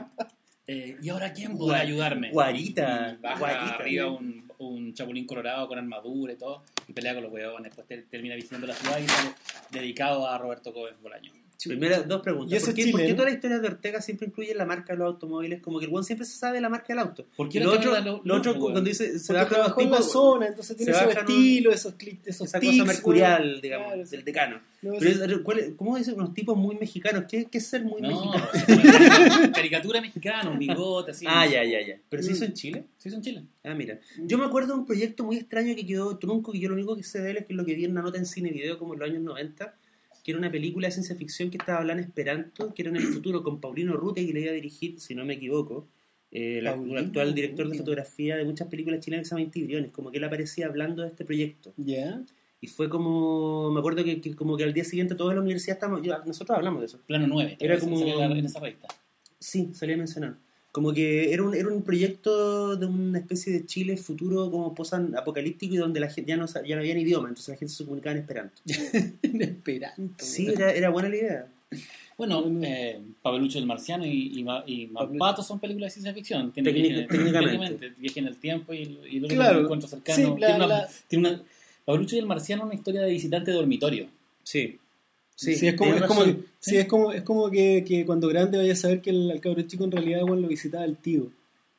eh, ¿y ahora quién podrá ayudarme? Guarita, baja guarita. arriba un, un chapulín colorado con armadura y todo, y pelea con los huevones. Después te- termina visitando la ciudad y sale dedicado a Roberto Gómez Bolaño. Primera, dos preguntas. Ese ¿Por qué, Chile, por qué ¿no? toda la historia de Ortega siempre incluye la marca de los automóviles? Como que el buen siempre se sabe la marca del auto. ¿Por qué lo otro, lo- lo cuando dice, se los trabajó en la zona, entonces tiene se un- estilo, esos, cli- esos esa tics, cosa mercurial, digamos, Claro, del decano. No, Pero es- ¿cuál es- ¿Cómo dicen unos tipos muy mexicanos? ¿Qué, qué es ser muy No, mexicano? es caricatura- mexicana, un bigote así. Ah, ya, ya, ya. ¿Pero se Mm. hizo en Chile? Sí, son chiles. Ah, mira. Yo me acuerdo de un proyecto muy extraño que quedó trunco, que yo lo único que sé de él es que lo que vi en una nota en cine y video como en los años 90, que era una película de ciencia ficción que estaba hablando en Esperanto, que era en el futuro con Paulino Rute, que le iba a dirigir, si no me equivoco, eh, un Paulino actual director de fotografía de muchas películas chilenas que se llama Intibriones, como que él aparecía hablando de este proyecto. Ya. Y fue como, me acuerdo que, que como que al día siguiente toda la universidad estamos, nosotros hablamos de eso. Plano 9. Era como... En esa revista. Sí, salía mencionado. Como que era un, era un proyecto de una especie de Chile futuro como posan apocalíptico y donde la gente ya no, ya no había idioma, entonces la gente se comunicaba en esperanto. En Esperanto. Sí, era, era buena la idea. Bueno, eh, Pabelucho el Marciano y, y, y son películas de ciencia ficción. Tiene técnicamente. técnicamente, Viaje en el tiempo y, y luego Claro. un encuentro cercano. Sí, la- tiene una, la- tiene una- Pabelucho y el Marciano una historia de visitante de dormitorio. Sí. Sí, es como, es como, que, sí, es como, es como que, que cuando grande vaya a saber que el, al cabro chico en realidad bueno, lo visitaba el tío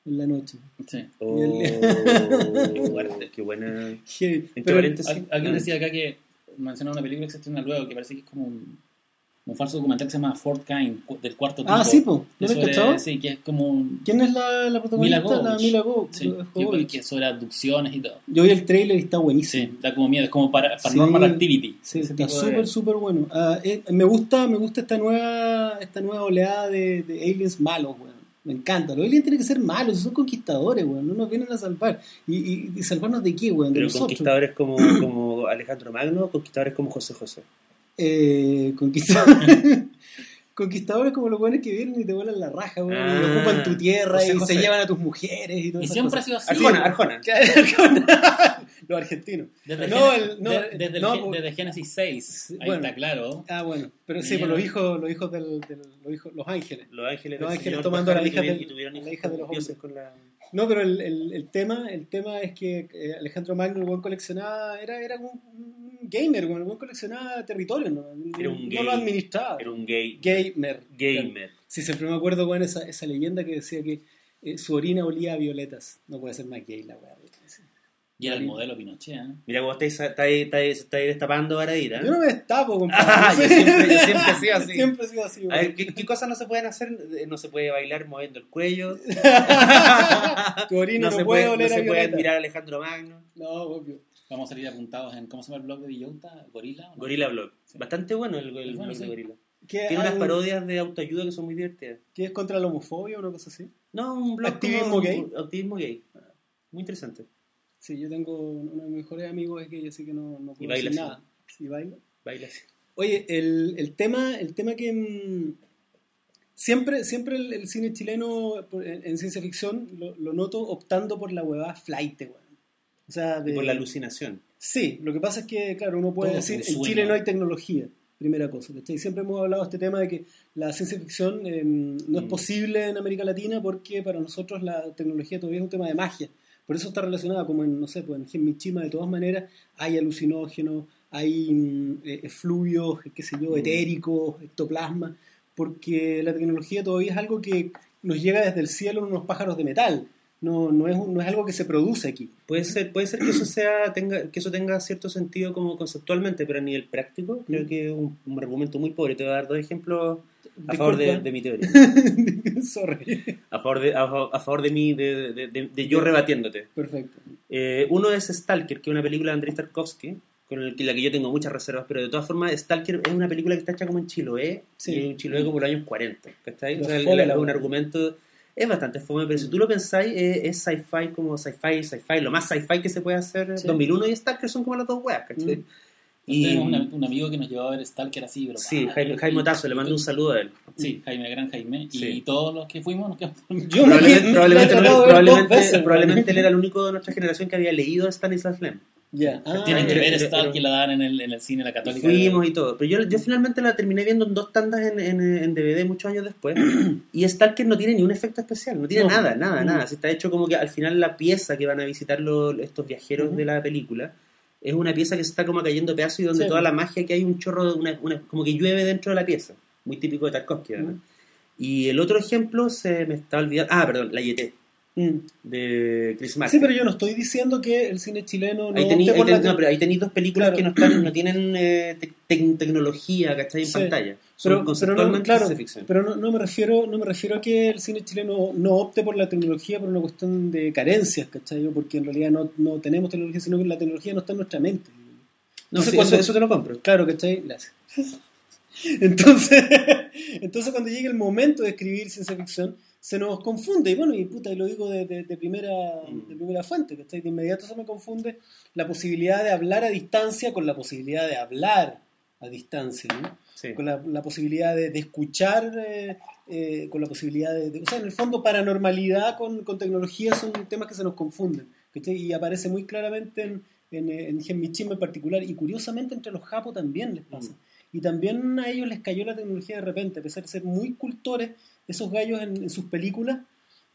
en la noche. Sí. Oh, Y Fuerte. qué buena. Heavy. Entre Pero- paréntesis, Al- Alguien decía acá que mencionaba una película que se estrena luego que parece que es como un, un falso documental que se llama Fort Kind, del cuarto tipo. ah, sí, po. ¿No lo sobre-? Sí, que es como. ¿Quién es la, la protagonista? Mila La. Mila Go- Sí, que, que sobre abducciones y todo. Yo vi el trailer y está buenísimo. Sí, da como miedo, es como para Sí. Paranormal Activity. Sí, está súper, súper bueno. Ah, eh, me gusta, me gusta esta nueva, esta nueva oleada de, de aliens malos, weón. Me encanta. Los aliens tienen que ser malos, son conquistadores, weón. No nos vienen a salvar. ¿Y, y, y salvarnos de qué, weón? De Pero nosotros. conquistadores como, como Alejandro Magno, conquistadores como José José. Eh, conquistadores. conquistadores como los buenos que vienen y te vuelan la raja, weón. y Ah, ocupan tu tierra José y José. se llevan a tus mujeres y todo Y siempre ha cosas. sido así. Arjona, Arjona. los argentinos. Desde, No, Gen- el- no, de- desde, el no, por- desde Génesis 6, ahí bueno. está claro. Ah, bueno. Pero sí, por los hijos, los hijos del, del- los hijos, los ángeles. Los ángeles, Los ángeles tomando a la hija del- la hija de los hombres. con la- No, pero el, el, el tema, el tema es que eh, Alejandro Magno, el buen coleccionaba, era, era un, gamer, el buen coleccionaba territorio, ¿no? Era un no gay. lo administraba. Era un gay. gamer. Gamer. Sí, siempre me acuerdo, bueno, esa, esa leyenda que decía que eh, su orina olía a violetas. No puede ser más gay la weá. Y era el modelo Pinochet. ¿eh? Mira, vos estáis, estáis, estáis, estáis destapando varadita. Yo no me destapo, compadre. Ah, yo siempre- yo siempre he sido así. Siempre he sido así, A weón. ver, ¿qué, qué cosas no se pueden hacer? Eh, No se puede bailar moviendo el cuello. Tu orina no, no, se puede puede, no oler a se puede admirar a Alejandro Magno. No, obvio. Vamos a salir apuntados en, ¿cómo se llama el blog de Villota? ¿Gorila? ¿o no? Gorila Blog. Sí. Bastante bueno el, el Es bueno, blog de. Gorila. ¿Qué, Tiene unas parodias de autoayuda que son muy divertidas. ¿Qué es contra la homofobia o una cosa así? No, un blog ¿Activismo como- gay? Activismo gay. Muy interesante. Sí, yo tengo uno de mis mejores amigos es gay, así que no, no puedo Y decir nada. Sí, baila. Baila así. Oye, el, el tema, el tema que mm, siempre, siempre el, el cine chileno en, en ciencia ficción lo, lo noto optando por la huevada flight, weón. O sea, de, Y por la alucinación. Sí, lo que pasa es que, claro, uno puede Todo decir, en Chile no hay tecnología, primera cosa. ¿cachai? Siempre hemos hablado de este tema de que la ciencia ficción eh, no es Mm. posible en América Latina porque para nosotros la tecnología todavía es un tema de magia. Por eso está relacionada, como en, no sé, pues en Gen Michima, de todas maneras, hay alucinógenos, hay mm, eh, efluvios, qué sé yo, Mm. etéricos, ectoplasma, porque la tecnología todavía es algo que nos llega desde el cielo en unos pájaros de metal. No, no, es, no es algo que se produce aquí. Puede ser, puede ser que eso sea, tenga, que eso tenga cierto sentido como conceptualmente, pero a nivel práctico, creo Mm. que es un, un argumento muy pobre. Te voy a dar dos ejemplos a favor de, mi teoría. Sorry. A favor de, a, fa- a favor de mí, de, de- de- de yo rebatiéndote. Perfecto. Eh, uno es Stalker, que es una película de Andrei Tarkovsky, con el que, la que yo tengo muchas reservas, pero de todas formas, Stalker es una película que está hecha como en Chiloé, Sí. y en Chiloé como en los años 40, ¿cachai? O sea, el- el- un argumento... Es bastante fome, pero si tú lo pensáis, es sci-fi como sci-fi, sci-fi, lo más sci-fi que se puede hacer. Sí. 2001 y Stalker son como las dos weas, ¿cachai? Mm. Y, Tenemos un amigo que nos llevaba a ver Stalker así, pero sí, Jaime, Jaime Otazo, le mando un saludo a él. Sí, Jaime, gran Jaime. Sí. Y todos los que fuimos nos quedamos Yo me- Probablemente, me- probablemente, probablemente, él era el único de nuestra generación que había leído Stanislas Lem. Ya. Ah, Tienen que ver Stalker, pero- la dan en el, en el cine La Católica. Fuimos y todo. Pero yo, yo finalmente la terminé viendo en dos tandas en, en, en DVD muchos años después. y Stalker no tiene ni un efecto especial. No tiene No. nada, nada, nada. Si está hecho como que al final la pieza que van a visitar los, estos viajeros Ujú. de la película es una pieza que se está como cayendo a pedazos y donde Sí. toda la magia que hay un chorro, de una, una- como que llueve dentro de la pieza. Muy típico de Tarkovsky, ¿verdad? Ujú. Y el otro ejemplo se me está olvidando. Ah, perdón, La Yeté, mm. de Chris Martin. Sí, pero yo no estoy diciendo que el cine chileno no Ahí tenéis opte por la no, pero ahí tenéis dos películas Claro. que no, están, no tienen eh, te- te- tecnología, ¿cachai? En Sí. pantalla. Son pero, pero no, claro, pero no, no me refiero no me refiero a que el cine chileno no opte por la tecnología por una cuestión de carencias, ¿cachai? Porque en realidad no, no tenemos tecnología, sino que la tecnología no está en nuestra mente. No, Entonces, sí, cuando- eso, eso te lo compro. Claro, ¿cachai? Gracias. Entonces, entonces cuando llegue el momento de escribir ciencia ficción, se nos confunde. Y bueno, y puta, y lo digo de, de- de primera, Mm. de primera fuente, ¿cachai? De inmediato se me confunde la posibilidad de hablar a distancia con la posibilidad de hablar a distancia, ¿no? Sí. Con la, la posibilidad de, de escuchar eh, eh, con la posibilidad de, O sea, en el fondo, paranormalidad con, con tecnología son temas que se nos confunden. ¿cachai? Y aparece muy claramente en, en, eh, en Genmichima en particular. Y curiosamente, entre los japos también les pasa. Y también a ellos les cayó la tecnología de repente, a pesar de ser muy cultores, esos gallos en, en sus películas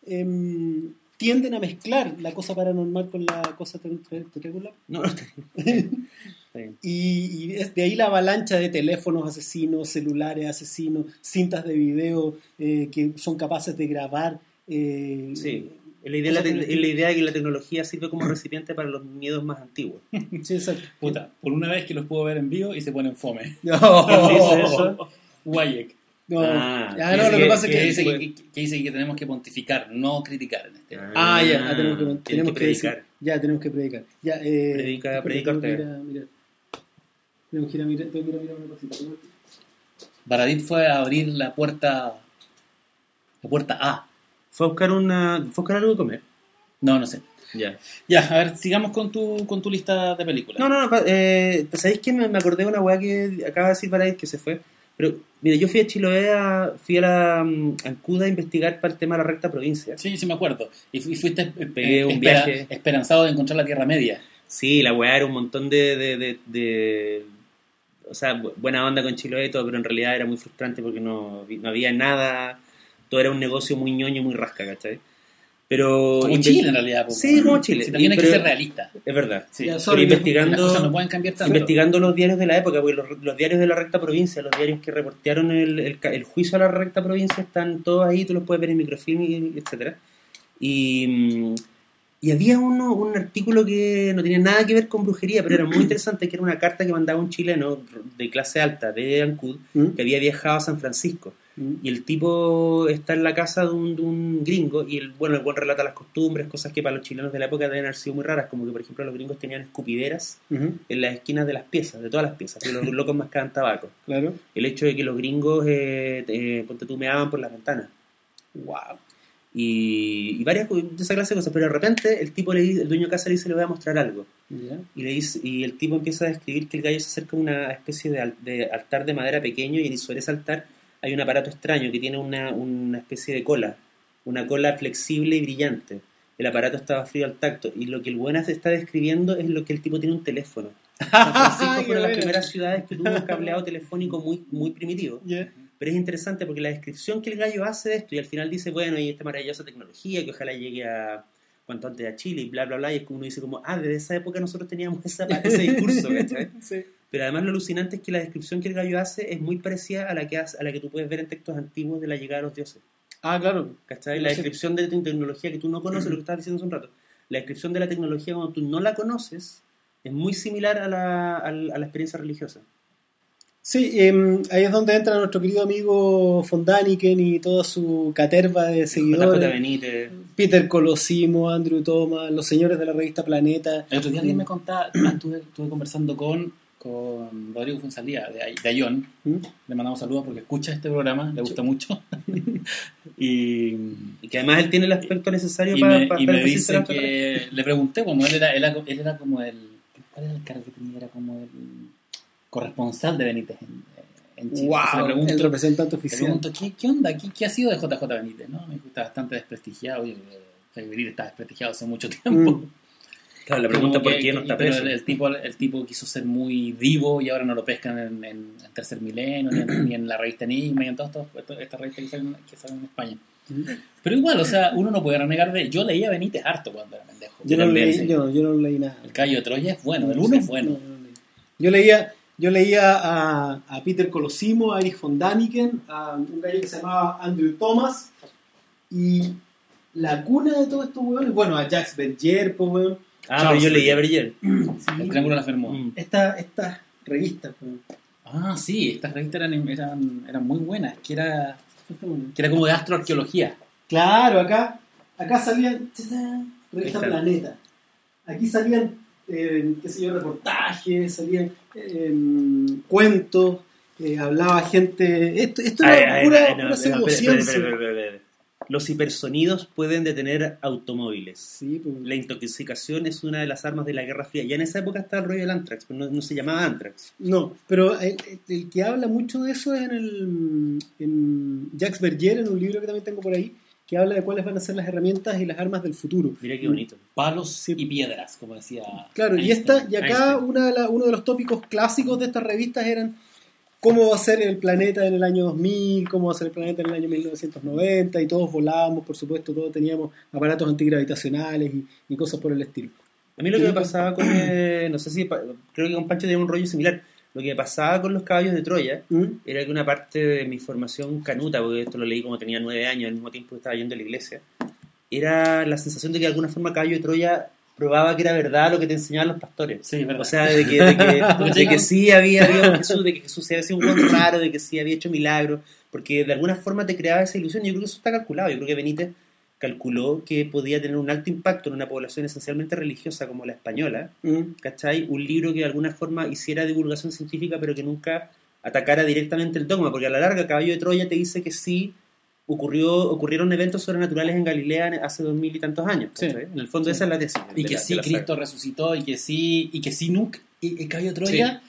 em, tienden a mezclar la cosa paranormal con la cosa te- te- tetracular. No, no. Y, y es de ahí la avalancha de teléfonos asesinos, celulares asesinos, cintas de video eh, que son capaces de grabar. eh, Sí. La, idea, de la te- es la idea de que la tecnología sirve como recipiente para los miedos más antiguos. sí, exacto. Puta, por una vez que los puedo ver en vivo y se ponen fome. ¿Quién dice eso? Guayek. No, Ah, ya, no, lo que pasa es Que que... dice que, que dice que tenemos que pontificar, no criticar en este. Ah, ya, ah, tenemos que, tenemos predicar. decir- ya, tenemos que predicar. Ya, eh, Predica- espera, predica tengo que usted. ir a mirar. Tenemos que ir a mirar, tengo que ir a mirar una cosita. Baradit fue a abrir la puerta. La puerta A. Fue a buscar, una, fue a buscar algo de comer. No, no sé. Ya. Ya, a ver, sigamos con tu, con tu lista de películas. No, no, no. Eh, ¿Sabéis que me, acordé de una weá que acaba de decir para que se fue? Pero, mira, yo fui a Chiloé, a- fui a la mm, a Ancuda a investigar para el tema de la recta provincia. Sí, sí me acuerdo. Y, fu- y fuiste eh, Pegué un espera- viaje. esperanzado de encontrar la Tierra Media. Sí, la weá era un montón de, de, de, de- O sea, bu- buena onda con Chiloé y todo, pero en realidad era muy frustrante porque no, no había nada. Todo era un negocio muy ñoño, muy rasca, ¿cachai? Pero... Como Chile en realidad. po. Sí, como Chile. Sí, también hay que ser realista. Es verdad. Sí. Ya, Las sorry, pero investigando... cosas no pueden cambiar tanto. investigando los diarios de la época, porque los, los diarios de la recta provincia, los diarios que reportearon el, el juicio a la recta provincia están todos ahí, tú los puedes ver en microfilm, y, etcétera. Y, mm, y había uno, un artículo que no tenía nada que ver con brujería, pero era muy interesante, que era una carta que mandaba un chileno de clase alta de Ancud, ¿Mm? que había viajado a San Francisco. Y el tipo está en la casa de un, de un gringo y el, bueno, el buen relata las costumbres, cosas que para los chilenos de la época deben haber sido muy raras, como que por ejemplo los gringos tenían escupideras en las esquinas de las piezas, de todas las piezas, que los locos mascaban tabaco. Claro. El hecho de que los gringos, eh, eh, ponte tú, meaban por las ventanas. Wow. Y, y varias de esa clase de cosas, pero de repente el tipo le dice, el dueño de casa le dice, le voy a mostrar algo. Y, le dice, y el tipo empieza a describir que el gallo se acerca a una especie de, al- de altar de madera pequeño y sobre ese altar hay un aparato extraño que tiene una, una especie de cola, una cola flexible y brillante. El aparato estaba frío al tacto y lo que el buena se está describiendo es lo que el tipo tiene un teléfono. San Francisco fue una de las primeras ciudades que tuvo un cableado telefónico muy, muy primitivo. Ya. Pero es interesante porque la descripción que el gallo hace de esto y al final dice, bueno, y esta maravillosa tecnología que ojalá llegue a cuanto antes a Chile y bla, bla, bla, y es como uno dice como, ah, desde esa época nosotros teníamos esa, ese discurso, ¿cachai? Sí. Pero además lo alucinante es que la descripción que el gallo hace es muy parecida a la que, hace- a la que tú puedes ver en textos antiguos de la llegada de los dioses. Ah, claro. ¿Cachai? La descripción de tu tecnología que tú no conoces, lo que estabas diciendo hace un rato. La descripción de la tecnología cuando tú no la conoces es muy similar a la, a la, a la experiencia religiosa. Sí, em, ahí es donde entra nuestro querido amigo Fondaniken y toda su caterva de seguidores. Benítez. Peter Colosimo, Andrew Thomas, los señores de la revista Planeta. El otro día alguien me contaba, estuve, estuve conversando con, con Rodrigo Fonsalía de, de Ayón. ¿Mm? Le mandamos saludos porque escucha este programa, le gusta mucho. y Y que además él tiene el aspecto necesario y para, me, para y me estar dice delante de que le pregunté, como él era, él era, él era como el. ¿Cuál era el cargo que tenía? Era como el corresponsal de Benítez en, en Chile. Entonces le ¡Wow! pregunto, El representante le oficial. pregunto ¿qué, ¿qué onda? ¿Qué, ¿Qué ha sido de JJ Benítez? ¿no? Me está bastante desprestigiado. Oye, eh, Benítez está desprestigiado hace mucho tiempo. Mm. Claro, la pregunta por que- qué no está pero preso. El, el tipo, el tipo quiso ser muy vivo y ahora no lo pescan en, en, en Tercer Milenio, ni en, ni en la revista Enigma, y en todas estas revistas que salen, que salen en España. Pero igual, o sea, uno no puede renegar de... Yo leía Benítez harto cuando era pendejo. Yo no, leí, yo, yo no leí nada. El Cayo de Troya es bueno, el uno es bueno. No, no. Yo leía, yo leía a, a Peter Colosimo, a Erich von Daniken, a un gallo que se llamaba Andrew Thomas y la cuna de todos estos hueones, bueno, a Jacques Berger, pues. Ah, Charles pero yo leí a Berger. Berger. El Triángulo de las Bermudas. Mm. Esta, estas revistas, weón. Ah, sí, estas revistas eran, eran, eran muy buenas, que era, que era como de astroarqueología. Claro, acá, acá salían revista. Planeta. Aquí salían, eh, qué sé yo, reportajes, salían eh, cuentos, eh, hablaba gente. Esto, esto Ay, era ay, pura, pura no, espera, espera, pseudociencia. Los hipersonidos pueden detener automóviles. Sí, pues. La intoxicación es una de las armas de la Guerra Fría. Ya en esa época estaba el rollo del Antrax, pero no, no se llamaba Antrax. No, pero el, el que habla mucho de eso es en, el, en Jacques Berger, en un libro que también tengo por ahí, que habla de cuáles van a ser las herramientas y las armas del futuro. Mira qué bonito. Palos Sí. y piedras, como decía. Claro, y, esta, y acá una de la- uno de los tópicos clásicos de estas revistas eran cómo va a ser el planeta en el año 2000, cómo va a ser el planeta en el año 1990, y todos volábamos, por supuesto, todos teníamos aparatos antigravitacionales y, y cosas por el estilo. A mí lo que me pasaba con, eh, no sé si, creo que con Pancho tenía un rollo similar. Lo que pasaba con los caballos de Troya ¿Mm? era que una parte de mi formación canuta, porque esto lo leí como tenía nueve años, al mismo tiempo que estaba yendo a la iglesia, era la sensación de que de alguna forma Caballo de Troya probaba que era verdad lo que te enseñaban los pastores. Sí, verdad. O sea, de que, de que, de que sí había, un Jesús, de que Jesús había sido un buen raro, de que sí había hecho milagros, porque de alguna forma te creaba esa ilusión. y Yo creo que eso está calculado. Yo creo que Benítez calculó que podía tener un alto impacto en una población esencialmente religiosa como la española, ¿Mm? ¿cachai? Un libro que de alguna forma hiciera divulgación científica, pero que nunca atacara directamente el dogma, porque a la larga Caballo de Troya te dice que sí ocurrió, ocurrieron eventos sobrenaturales en Galilea hace dos mil y tantos años. Sí. En el fondo esa es la tesis. Y que la- sí, la saga. Cristo resucitó y que sí, y que sí nunca. Y caballo de Troya,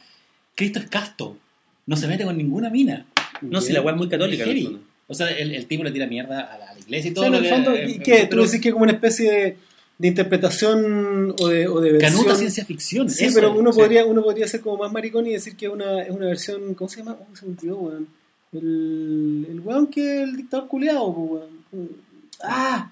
Cristo es casto. No se mete con ninguna mina. No, si la weá es muy católica. el. O sea, el, el tipo le tira mierda a la, a la iglesia y O todo. sea, en el fondo, que- ¿y eh, ¿qué? ¿Tú pero decís que es como una especie de, de interpretación o de, o de versión? Canuta ciencia ficción. Sí, eso pero uno Sí. podría, uno podría ser como más maricón y decir que es una, es una versión, ¿cómo se llama? ¿Cómo se me olvidó, weón? El, el weón que es el dictador culiado, po, weón. Ah,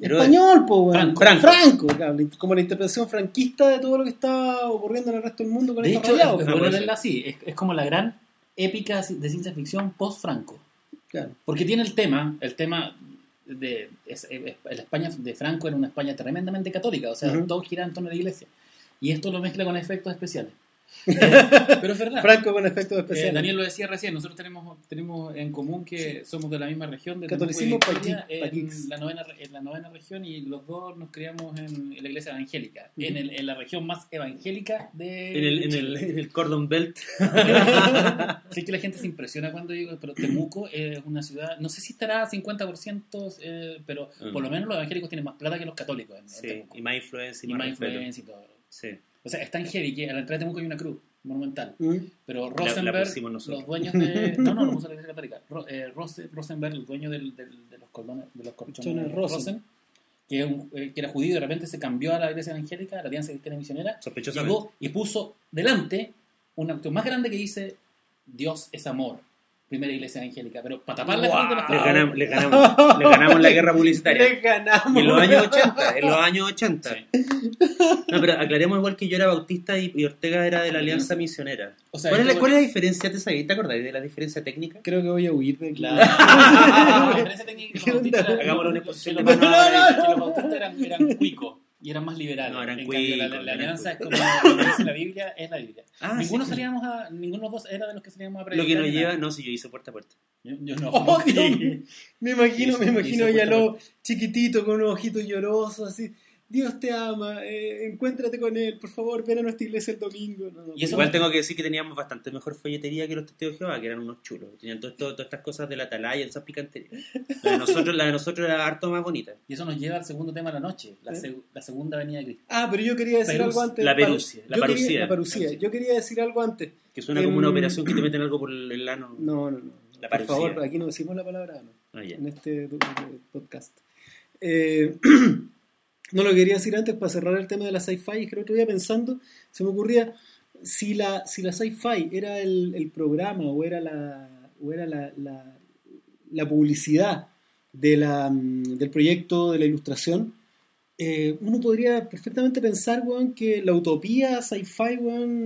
Pero- español, po, weón. Franco. Franco, claro, como la interpretación franquista de todo lo que está ocurriendo en el resto del mundo con De estos hecho, es, así. Es, es como la gran épica de ciencia ficción post-Franco. claro. Porque tiene el tema, el tema de es- es- la España de Franco era una España tremendamente católica, o sea, todo gira en torno a la iglesia. Y esto lo mezcla con efectos especiales. Pero es verdad. Franco con efectos Eh. Daniel lo decía recién, nosotros tenemos, tenemos en común que somos de la misma región, de Catolicismo Temuco y Victoria, paqui- en, paquix. la novena, en la novena región y los dos nos criamos en, en la iglesia evangélica, en, el- en la región más evangélica de En el, en, el, Chile. en el Cordon Belt. Sí que la gente se impresiona cuando digo, pero Temuco es una ciudad, no sé si estará a 50%, eh, pero Mm. por lo menos los evangélicos tienen más plata que los católicos en, en Sí, Temuco. y más influencia y, Y más, influencia y todo. Sí. O sea, es tan heavy que a la entrada de Temuco hay una cruz monumental. ¿Mm? Pero la Rosenberg, pusimos nosotros. los dueños de... No, no, lo puso la Iglesia Católica. Ro- eh, Rose- Rosenberg, el dueño del, del- de los cordones, de los colchones Rosen. Rosen, que, un- eh, que era judío y de repente se cambió a la iglesia evangélica, a la alianza cristiana misionera, Sospechosamente. llegó y puso delante un acto más grande que dice Dios es amor. Primera iglesia evangélica, pero para tapar la los Les cabros. ganamos, les ganamos, les ganamos la guerra publicitaria. Le ganamos. En los años 80, en los años 80. Sí. No, pero aclaremos igual que yo era bautista y, y Ortega era de la Alianza Misionera. O sea, ¿Cuál, es la, cuál es la diferencia? ¿Te sabías? ¿Te acordáis de la diferencia técnica? Creo que voy a huir de aquí. La, la diferencia técnica Hagámosle una exposición mano que ahora. los bautistas eran, eran cuicos y eran más liberales. No, eran en cambio, la, la eran alianza es como lo que dice la Biblia, es la Biblia. Ah, ninguno sí. salíamos a, ninguno de los dos era de los que salíamos a Lo predicar. que nos lleva, no, si yo hice puerta a puerta. Yo, yo no. Oh, Dios. Me imagino, Hizo- me imagino ya lo chiquitito con unos ojitos llorosos, así. Dios te ama, eh, encuéntrate con él, por favor, ven a nuestra iglesia el domingo. No, no, Y eso Igual no- tengo que decir que teníamos bastante mejor folletería que los testigos de Jehová, que eran unos chulos. Tenían todo esto- todas estas cosas de la atalaya, esas picanterías. La de nosotros, la de nosotros era harto más bonita. Y eso nos lleva al segundo tema de la noche, la, ¿Eh? seg- la segunda venida de Cristo. Ah, pero yo quería decir Perus- algo antes. la perucia, la quería- parucía. la parucía. Yo quería decir algo antes. Que suena como una Em, operación que te meten algo por el ano. No, no, no. La por favor, aquí no decimos la palabra no, Ah, en este eh, podcast. Eh, no lo quería decir antes para cerrar el tema de la sci-fi. Es que el otro día pensando, se me ocurría si la, si la sci-fi era el, el programa o era la, o era la, la, la publicidad de la, mm, del proyecto de la ilustración, eh, uno podría perfectamente pensar, weón, que la utopía sci-fi,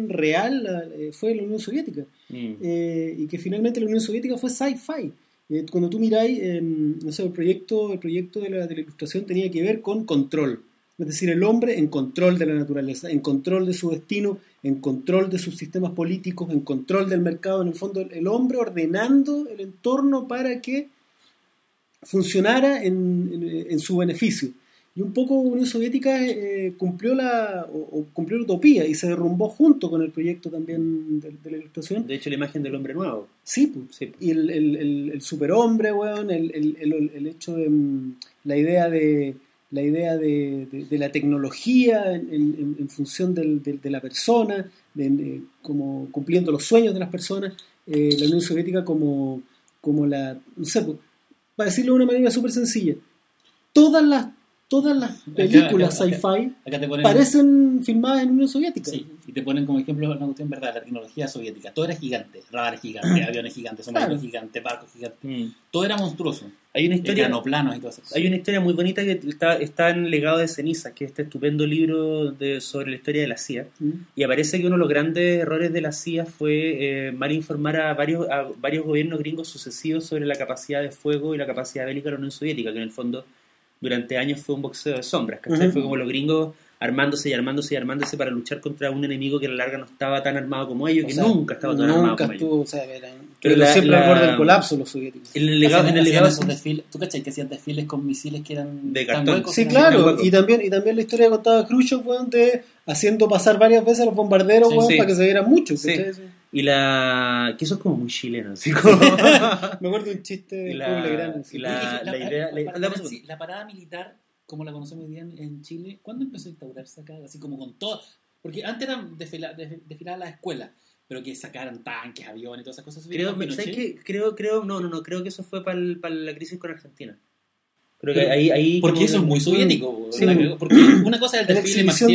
real eh, fue la Unión Soviética Mm. eh, y que finalmente la Unión Soviética fue sci-fi. Eh, cuando tú miráis, eh, no sé, el proyecto, el proyecto de la, de la ilustración tenía que ver con control. Es decir, el hombre en control de la naturaleza, en control de su destino, en control de sus sistemas políticos, en control del mercado. En el fondo, el, hombre ordenando el entorno para que funcionara en- en su beneficio. Y un poco Unión Soviética eh, cumplió, la, o, o cumplió la utopía y se derrumbó junto con el proyecto también de, de la ilustración. De hecho, la imagen del hombre nuevo. Sí, pues. Sí, pues. Y el, el, el, el superhombre, weón, el, el, el, el hecho de mm, la idea de la idea de, de- de la tecnología en, en- en función del- de la persona, como cumpliendo los sueños de las personas, eh, la Unión Soviética como, como la, no sé, pues, para decirlo de una manera súper sencilla, todas las, todas las películas sci-fi parecen filmadas en Unión Soviética. Sí, y te ponen como ejemplo una cuestión verdad, la tecnología soviética. Todo era gigante, radares gigantes, aviones gigantes, submarinos Claro. gigantes, barcos gigantes. Todo era monstruoso. Hay una historia. Planoplanos y todas esas cosas. Hay una historia muy bonita que está, está en Legado de Cenizas, que es este estupendo libro de, sobre la historia de la CIA. Mm. Y aparece que uno de los grandes errores de la CIA fue eh, mal informar a varios, a varios gobiernos gringos sucesivos sobre la capacidad de fuego y la capacidad bélica de la Unión Soviética, que en el fondo durante años fue un boxeo de sombras. ¿cachai? Ujú. Fue como los gringos armándose y armándose y armándose para luchar contra un enemigo que a la larga no estaba tan armado como ellos, O que sea, nunca estaba tan armado Nunca como ellos. estuvo, o sea, eran, Pero siempre al borde del colapso los soviéticos. En el legado, en el Hacían- legado hacían esos desfiles- ¿Tú cachai que hacían desfiles con misiles que eran De tan cartón. huecos? Sí, claro, y también, y también la historia que contaba Khrushchev, weón, de haciendo pasar varias veces a los bombarderos, Sí, weón, sí. para que se vieran mucho. Sí. Y la. que eso es como muy chileno, así como. Me acuerdo de un chiste de la- sí. y la- idea- la, sí, parada militar, como la conocemos hoy día en, en Chile, ¿cuándo empezó a instaurarse acá? Así como con todo. Porque antes eran desfila- desf- desfiladas las escuelas, pero que sacaran tanques, aviones y todas esas cosas. Creo. ¿sabes qué? Creo, creo, no, no, no, creo que eso fue para la crisis con Argentina. Creo que ahí, ahí Porque eso es muy soviético. Sí. ¿verdad? Porque una cosa es el desfile marcial,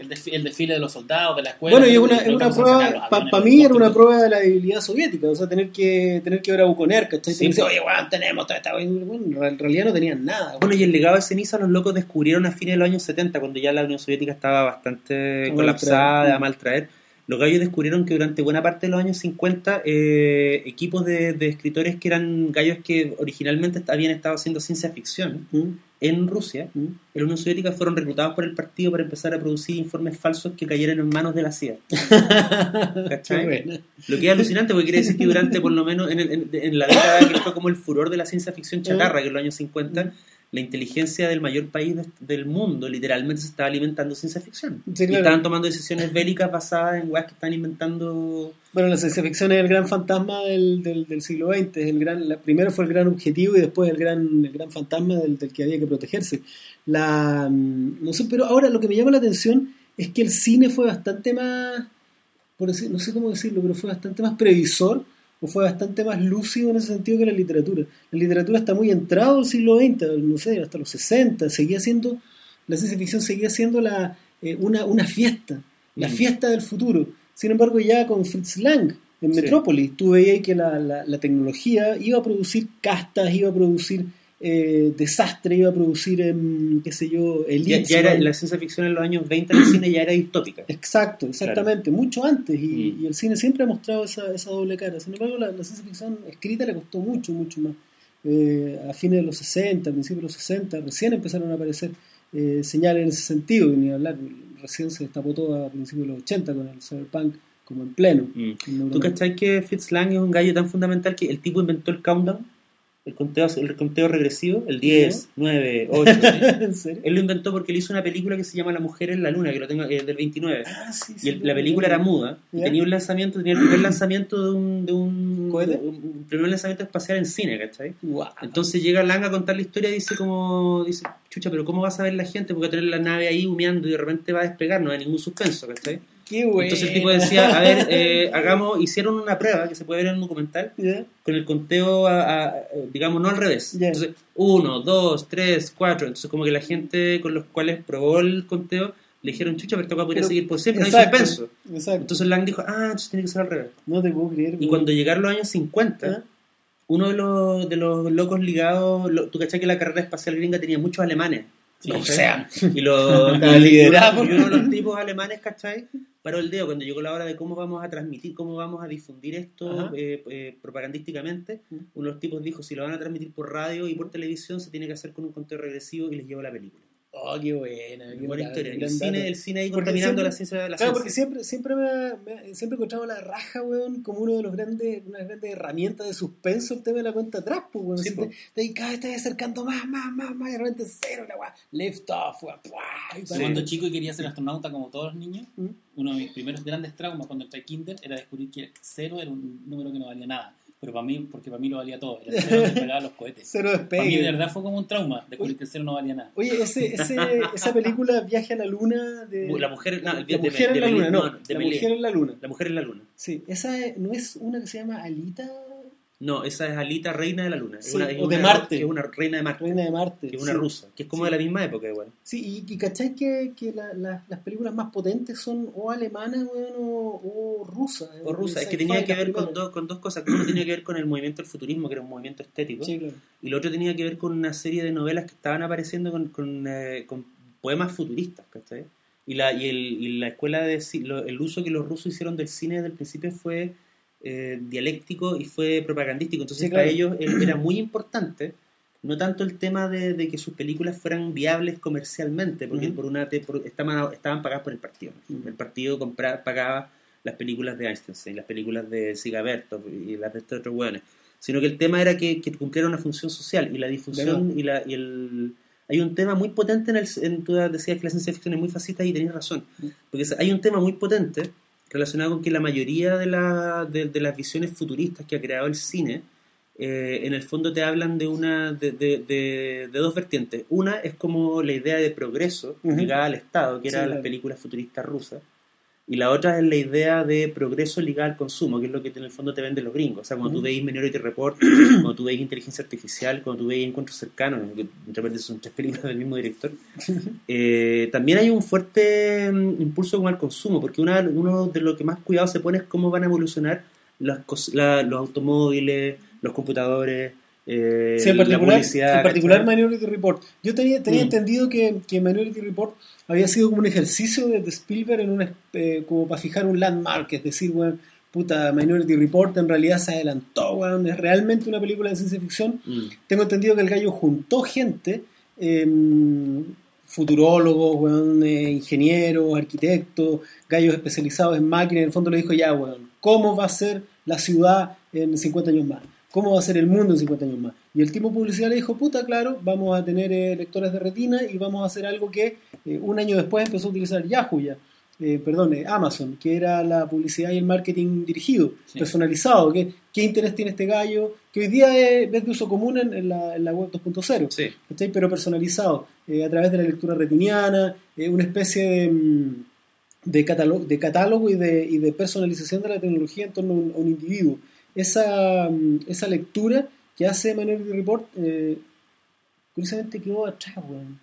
el desfile, el desfile de los soldados, de la escuela. Bueno, y es una, una prueba, para mí era una prueba de la debilidad soviética, o sea, tener que, tener que ver a Buconer, ¿cachai? Sí. Decir, oye, weón, tenemos toda esta... Bueno, en realidad no tenían nada. Bueno, y el legado de ceniza los locos descubrieron a fines de los años 70, cuando ya la Unión Soviética estaba bastante colapsada, maltraer. a mal traer. Los gallos descubrieron que durante buena parte de los años 50, eh, equipos de, de escritores que eran gallos que originalmente habían estado haciendo ciencia ficción Mm, en Rusia, mm. en la Unión Soviética fueron reclutados por el partido para empezar a producir informes falsos que cayeran en manos de la CIA. Lo que es alucinante porque quiere decir que durante, por lo menos, en, el- en- en la década que fue como el furor de la ciencia ficción chatarra, que en los años 50, la inteligencia del mayor país de- del mundo literalmente se estaba alimentando ciencia ficción. Sí, Y estaban tomando decisiones bélicas basadas en weas que están inventando. Bueno, la ciencia ficción es el gran fantasma del, del, del siglo XX. El gran, la, primero fue el gran objetivo y después el gran, el gran fantasma del, del que había que protegerse. La, mm, no sé, pero ahora lo que me llama la atención es que el cine fue bastante más, por decir, no sé cómo decirlo, pero fue bastante más previsor o fue bastante más lúcido en ese sentido que la literatura. La literatura está muy entrado al siglo XX, no sé, hasta los 60, seguía siendo, la ciencia ficción seguía siendo la, eh, una, una fiesta, la Mm. fiesta del futuro. Sin embargo, ya con Fritz Lang en Sí. Metrópolis, tú veías que la, la- la tecnología iba a producir castas, iba a producir eh, desastre, iba a producir, em, qué sé yo, Ya, elites. ya era, la ciencia ficción en los años 20 en el cine ya era distópica. Exacto, exactamente, mucho antes. Y, Mm. y el cine siempre ha mostrado esa, esa doble cara. Sin embargo, la, la ciencia ficción escrita le costó mucho, mucho más. Eh, a fines de los 60, a principios de los 60, recién empezaron a aparecer eh, señales en ese sentido. Ni hablar, recién se destapó todo a principios de los 80 con el cyberpunk como en pleno. Mm. En ¿Tú cachai que Fritz Lang es un gallo tan fundamental que el tipo inventó el countdown? El conteo, el conteo regresivo, el 10, 9, 8. ¿En serio? Él lo inventó porque él hizo una película que se llama La mujer en la luna, que lo tengo eh, del 29. Ah, sí, Y el- la película era muda, y tenía un lanzamiento, tenía el primer lanzamiento de un, de un, ¿Cohete? un- un primer lanzamiento espacial en cine, ¿cachai? Guau. Entonces llega Lang a contar la historia y dice como, dice, chucha, pero ¿cómo vas a ver la gente? Porque va a tener la nave ahí humeando y de repente va a despegar, no hay ningún suspenso, ¿cachai? Qué bueno. Entonces el tipo decía, a ver, eh, hagamos, hicieron una prueba que se puede ver en un documental, con el conteo, a- a- digamos, no al revés. Entonces, uno, dos, tres, cuatro. Entonces, como que la gente con los cuales probó el conteo le dijeron, chucha, pero cosa podría Pero- seguir por siempre, no hay Exacto, suspenso. Exacto. Entonces Lang dijo, ah, entonces tiene que ser al revés. no te puedo creer. Y cuando llegaron los años 50, ¿Ah? uno de los, de los locos ligados, lo- tú cachai que la carrera espacial gringa tenía muchos alemanes. Sí, o sea, Y, los, Estaba y uno- de los tipos alemanes, ¿cachai? Paró el dedo cuando llegó la hora de cómo vamos a transmitir, cómo vamos a difundir esto eh, eh, propagandísticamente. Uno de los tipos dijo, si lo van a transmitir por radio y por televisión, se tiene que hacer con un conteo regresivo y les llevó la película. Oh, qué buena. qué Buena historia. El cine, dato. el cine ahí Porque contaminando siempre- la ciencia de la Claro, porque ciencia. siempre, siempre me, me- siempre he encontrado la raja, weón, como uno de los grandes, una grande herramientas de suspenso el tema de la cuenta atrás, pues, weón. Sí, Si te, te- cada vez te vas acercando más, más, más, más, y de repente cero, la weá, lift off, weón, Cuando chico y quería ser astronauta como todos los niños, ¿Mm? uno de mis primeros grandes traumas cuando entré a Kinder era descubrir que cero era un número que no valía nada. Pero para mí, porque para mí lo valía todo. Era el cero que pegaba los cohetes. Cero Para mí de despegue. verdad fue como un trauma descubrir que el cero no valía nada. Oye, ese, ese, esa película Viaje a la Luna de... La mujer, no, la, el de- de- mujer de en la luna, no, la mujer en la luna. La mujer en la luna. Sí, esa es- no es una que se llama Alita, No, esa es Alita, reina de la luna. Es una- es o de una- Marte. que es una reina de Marte. Reina de Marte. que es una sí. rusa. Que es como Sí. de la misma época, igual. Sí, y, y ¿cachai que, que la- la- las películas más potentes son o alemanas weón, o, rusas? O rusa. Eh, Es que tenía que ver con dos, con dos cosas. Uno tenía que ver con el movimiento del futurismo, que era un movimiento estético. Sí, claro. Y lo otro tenía que ver con una serie de novelas que estaban apareciendo con, con, eh, con poemas futuristas, ¿cachai? Y la, y el, y la escuela de lo- el uso que los rusos hicieron del cine desde el principio fue eh, dialéctico y fue propagandístico. Entonces Sí, para claro. ellos eh, era muy importante no tanto el tema de, de que sus películas fueran viables comercialmente, porque Ujú. por una por- estaban, estaban pagadas por el partido. Ujú. El partido compra- pagaba las películas de Einstein, las películas de Siga Bertov y las de estos otros hueones. Sino que el tema era que, que cumpliera una función social y la difusión y, la, y el... Hay un tema muy potente en el... En, tú decías que la ciencia ficción es muy fascista y tenías razón. Porque hay un tema muy potente relacionado con que la mayoría de, la, de, de las visiones futuristas que ha creado el cine, eh, en el fondo te hablan de una de, de- de- de dos vertientes. Una es como la idea de progreso Ujú. ligada al Estado, que Sí, eran claro. las películas futuristas rusas. Y la otra es la idea de progreso ligado al consumo, que es lo que en el fondo te venden los gringos. O sea, cuando tú Ujú. veis Minority Report, cuando tú veis Inteligencia Artificial, cuando tú veis Encuentros Cercanos, que de repente son tres películas del mismo director, eh, también hay un fuerte mm, impulso como al consumo, porque una, uno de lo que más cuidado se pone es cómo van a evolucionar las la- los automóviles, los computadores, eh, Sí, en la particular, en particular. Minority Report. Yo tenía, tenía Mm. entendido que, que Minority Report había sido como un ejercicio de, de Spielberg en una, eh, como para fijar un landmark, es decir, weón, puta, Minority Report en realidad se adelantó, weón, es realmente una película de ciencia ficción. Mm. Tengo entendido que el gallo juntó gente, eh, futurólogos, weón, eh, ingenieros, arquitectos, gallos especializados en máquinas, en el fondo le dijo ya, weón, ¿cómo va a ser la ciudad en 50 años más? ¿Cómo va a ser el mundo en 50 años más? Y el tipo publicidad le dijo, puta, claro, vamos a tener eh, lectores de retina y vamos a hacer algo que eh, un año después empezó a utilizar Yahoo ya. Eh, perdón, eh, Amazon, que era la publicidad y el marketing dirigido, Sí. personalizado. ¿qué, ¿Qué interés tiene este gallo? Que hoy día es, de uso común en, en la, en la web 2.0. Sí. ¿cachai? pero personalizado, a través de la lectura retiniana, una especie de, mm, de, catálogo, de catálogo y de, y de personalización de la tecnología en torno a un, a un individuo. Esa, mm, esa lectura que hace Minority Report, eh, curiosamente quedó atrás, weón.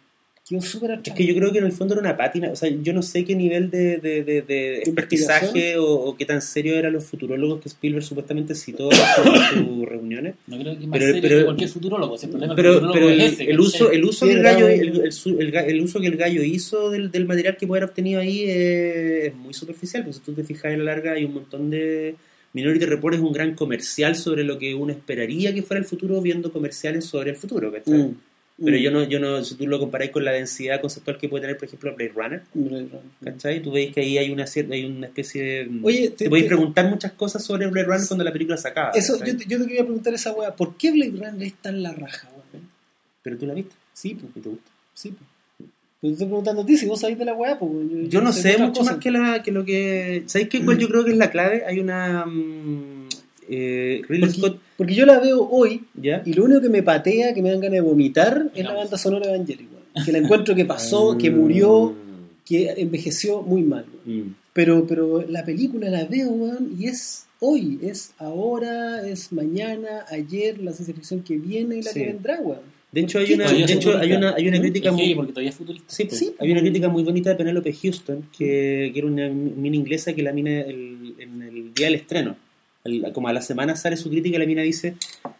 Quedó súper Es atrás. que yo creo que en el fondo era una pátina, o sea, yo no sé qué nivel de, de, de, de expertizaje o, o qué tan serio eran los futurólogos que Spielberg supuestamente citó en sus- en reuniones. No creo que más Pero- serio pero- que cualquier futurólogo. si el problema Pero, futurólogo pero el, es ese, el uso, el uso el era gallo, un- el, el su- el ga- el uso que el gallo hizo del, del material que puede haber obtenido ahí es muy superficial, pues si tú te fijas a la larga hay un montón de... Minority Report es un gran comercial sobre lo que uno esperaría que fuera el futuro viendo comerciales sobre el futuro, ¿cachai? Mm, Pero mm. yo no, yo no, si tú lo comparáis con la densidad conceptual que puede tener, por ejemplo, Blade Runner, ¿cachai? Tú veis que ahí hay una cierta, hay una especie de... Oye, te, te- podéis preguntar muchas cosas sobre Blade Runner cuando la película se acaba. Eso, yo, te, yo te quería preguntar esa weá, ¿por qué Blade Runner es tan la raja? Pero tú la viste Sí, pues, y te gusta. sí, pues. Pero te estoy preguntando a ti si vos sabés de la weá, pues. weón. Yo no sé mucho cosas. más que, la, que lo que... ¿Sabéis qué? cuál yo creo que es la clave? Hay una... mm, eh, Ridley Porque, Scott... porque yo la veo hoy ¿Ya? y lo único que me patea, que me dan ganas de vomitar, es la banda sonora de Evangelion, weón. Que la encuentro que pasó, que murió, que envejeció muy mal. Mm. Pero, pero la película la veo, weón, y es hoy, es ahora, es mañana, ayer, la ciencia ficción que viene y la Sí. que vendrá, weón. De hecho, hay ¿Qué una, de hecho, hay una, hay una crítica muy... porque todavía es futurista. Sí, pues, Sí, hay una crítica muy bonita de Penélope Houston, que, que era una mina inglesa que la mina el- en el día del estreno, como a la semana sale su crítica, la mina dice,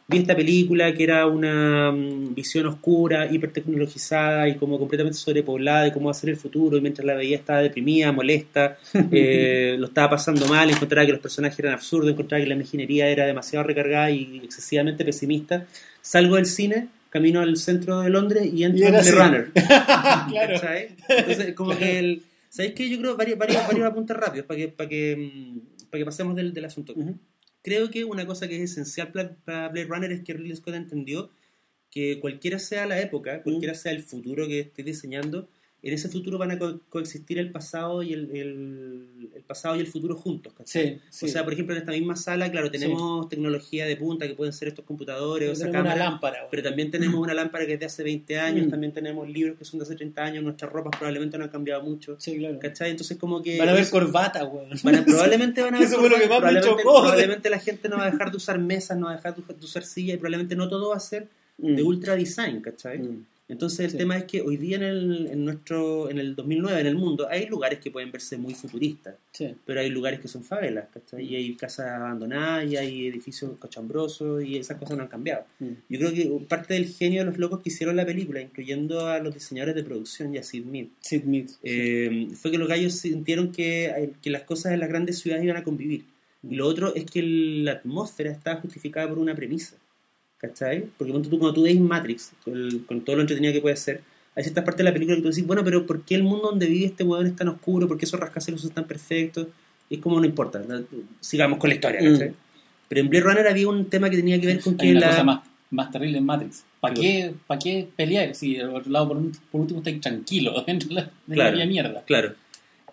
vi esta película que era una mm, visión oscura, hipertecnologizada y como completamente sobrepoblada de cómo va a ser el futuro, y mientras la veía estaba deprimida, molesta, eh, lo estaba pasando mal, encontraba que los personajes eran absurdos, encontraba que la imaginería era demasiado recargada y excesivamente pesimista. Salgo del cine camino al centro de Londres y entro en así. Runner. claro. Entonces, como que el. ¿Sabéis qué? Yo creo varios, varios, varios apuntes rápidos para que, para que, mm, para que pasemos del, del asunto. Ujú. Creo que una cosa que es esencial para, Blade Runner es que Ridley Scott entendió que cualquiera sea la época, cualquiera sea el futuro que esté diseñando, en ese futuro van a co- coexistir el pasado y el, el, el pasado y el futuro juntos. ¿cachai? Sí, sí. O sea, por ejemplo, en esta misma sala, claro, tenemos tecnología de punta que pueden ser estos computadores o una lámpara. pero también tenemos una lámpara que es de hace 20 años, Mm. también tenemos libros que son de hace 30 años, nuestras ropas probablemente no han cambiado mucho. Sí, claro. ¿Cachai? Entonces como que... Van a ver eso- corbata, güey. van a- probablemente van a ver Eso fue lo que más me probablemente, chocó. probablemente la gente no va a dejar de usar mesas, no va a dejar de usar sillas y probablemente no todo va a ser de ultra design, ¿cachai? Mm. Entonces el Sí. tema es que hoy día en el, en nuestro en el 2009 en el mundo hay lugares que pueden verse muy futuristas, Sí. pero hay lugares que son favelas, ¿cachai? Y hay casas abandonadas y hay edificios cochambrosos y esas cosas no han cambiado. Mm. Yo creo que parte del genio de los locos que hicieron la película, incluyendo a los diseñadores de producción y a Sid Mead, Sid Mead. eh, fue que los gallos sintieron que, eh, que las cosas en las grandes ciudades iban a convivir. Y lo otro es que la atmósfera estaba justificada por una premisa. ¿Cachai? Porque ponte tú, cuando tú veis Matrix, con, el- con todo lo entretenido que puede ser, hay ciertas partes de la película que tú decís, bueno, pero ¿por qué el mundo donde vive este hueón es tan oscuro? ¿Por qué esos rascacielos son tan perfectos? Y es como no importa, ¿no? sigamos con la historia, Mm. ¿cachai? Pero en Blade Runner había un tema que tenía que ver con Hay que una la... cosa más, más terrible en Matrix. ¿Para qué, ¿Para qué pelear si al otro lado por, por último estáis tranquilo dentro de la, de Claro. la mierda? Claro.